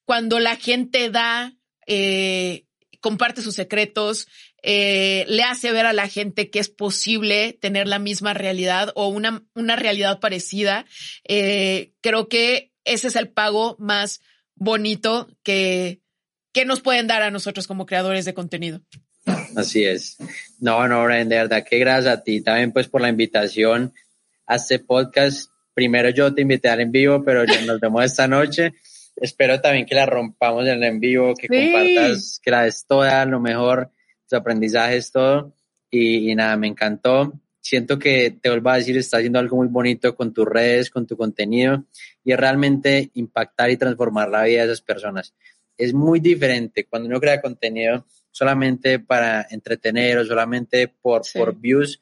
C: cuando la gente da, eh, comparte sus secretos, eh, le hace ver a la gente que es posible tener la misma realidad o una, una realidad parecida, eh, creo que ese es el pago más bonito que, que nos pueden dar a nosotros como creadores de contenido.
D: Así es. No, no, Brian, de verdad que gracias a ti también pues por la invitación a este podcast. Primero yo te invité al en vivo, pero ya nos vemos esta noche. Espero también que la rompamos en el en vivo, que compartas, que la des toda, lo mejor, tus aprendizajes, todo. Y, y, nada, me encantó. Siento que te vuelvo a decir, estás haciendo algo muy bonito con tus redes, con tu contenido, y es realmente impactar y transformar la vida de esas personas. Es muy diferente cuando uno crea contenido solamente para entretener o solamente por, sí. por views,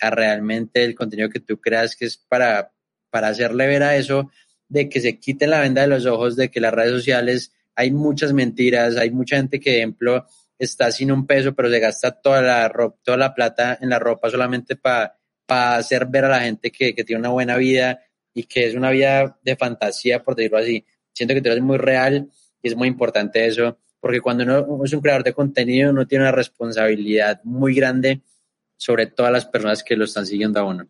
D: a realmente el contenido que tú creas que es para, para hacerle ver a eso de que se quiten la venda de los ojos de que las redes sociales hay muchas mentiras, hay mucha gente que, ejemplo, está sin un peso, pero se gasta toda la ropa, toda la plata en la ropa solamente para pa hacer ver a la gente que, que, tiene una buena vida y que es una vida de fantasía, por decirlo así. Siento que tú eres muy real y es muy importante eso, porque cuando uno es un creador de contenido, uno tiene una responsabilidad muy grande sobre todas las personas que lo están siguiendo a uno.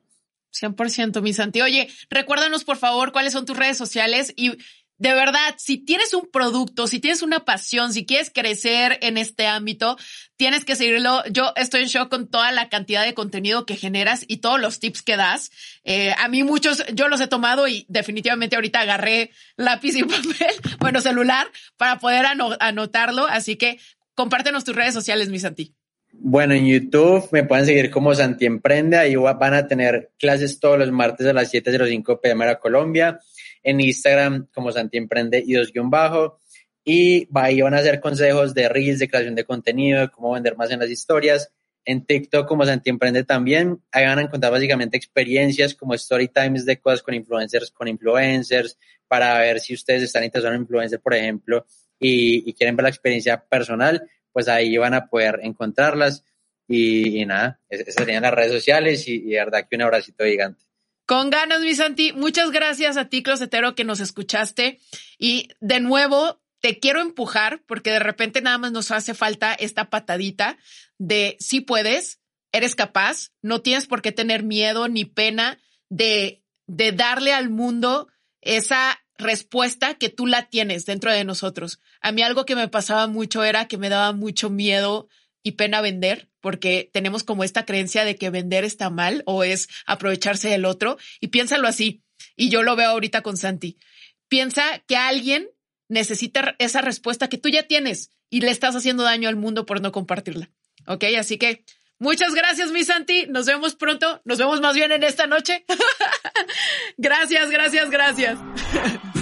C: 100%, mi Santi. Oye, recuérdanos por favor cuáles son tus redes sociales y de verdad, si tienes un producto, si tienes una pasión, si quieres crecer en este ámbito, tienes que seguirlo. Yo estoy en shock con toda la cantidad de contenido que generas y todos los tips que das. Eh, a mí muchos, yo los he tomado y definitivamente ahorita agarré lápiz y papel, bueno, celular, para poder anotarlo. Así que compártenos tus redes sociales, mi Santi.
D: Bueno, en YouTube me pueden seguir como Santi Emprende. Ahí van a tener clases todos los martes a las 7.05 pm a Colombia. En Instagram como Santi Emprende y dos guion bajo. Y ahí van a hacer consejos de reels, de creación de contenido, de cómo vender más en las historias. En TikTok como Santi Emprende también. Ahí van a encontrar básicamente experiencias como story times de cosas con influencers, con influencers, para ver si ustedes están interesados en influencer, por ejemplo, y, quieren ver la experiencia personal pues ahí van a poder encontrarlas. Y, nada, esas serían las redes sociales y, y, verdad que un abracito gigante.
C: Con ganas, mi Santi. Muchas gracias a ti, Closetero, que nos escuchaste. Y de nuevo, te quiero empujar porque de repente nada más nos hace falta esta patadita de si puedes, eres capaz, no tienes por qué tener miedo ni pena de, de darle al mundo esa respuesta que tú la tienes dentro de nosotros. A mí algo que me pasaba mucho era que me daba mucho miedo y pena vender, porque tenemos como esta creencia de que vender está mal o es aprovecharse del otro. Y piénsalo así, y yo lo veo ahorita con Santi. Piensa que alguien necesita esa respuesta que tú ya tienes y le estás haciendo daño al mundo por no compartirla. ¿Ok? Así que Muchas gracias, mi Santi. Nos vemos pronto. Nos vemos más bien en esta noche. gracias, gracias, gracias.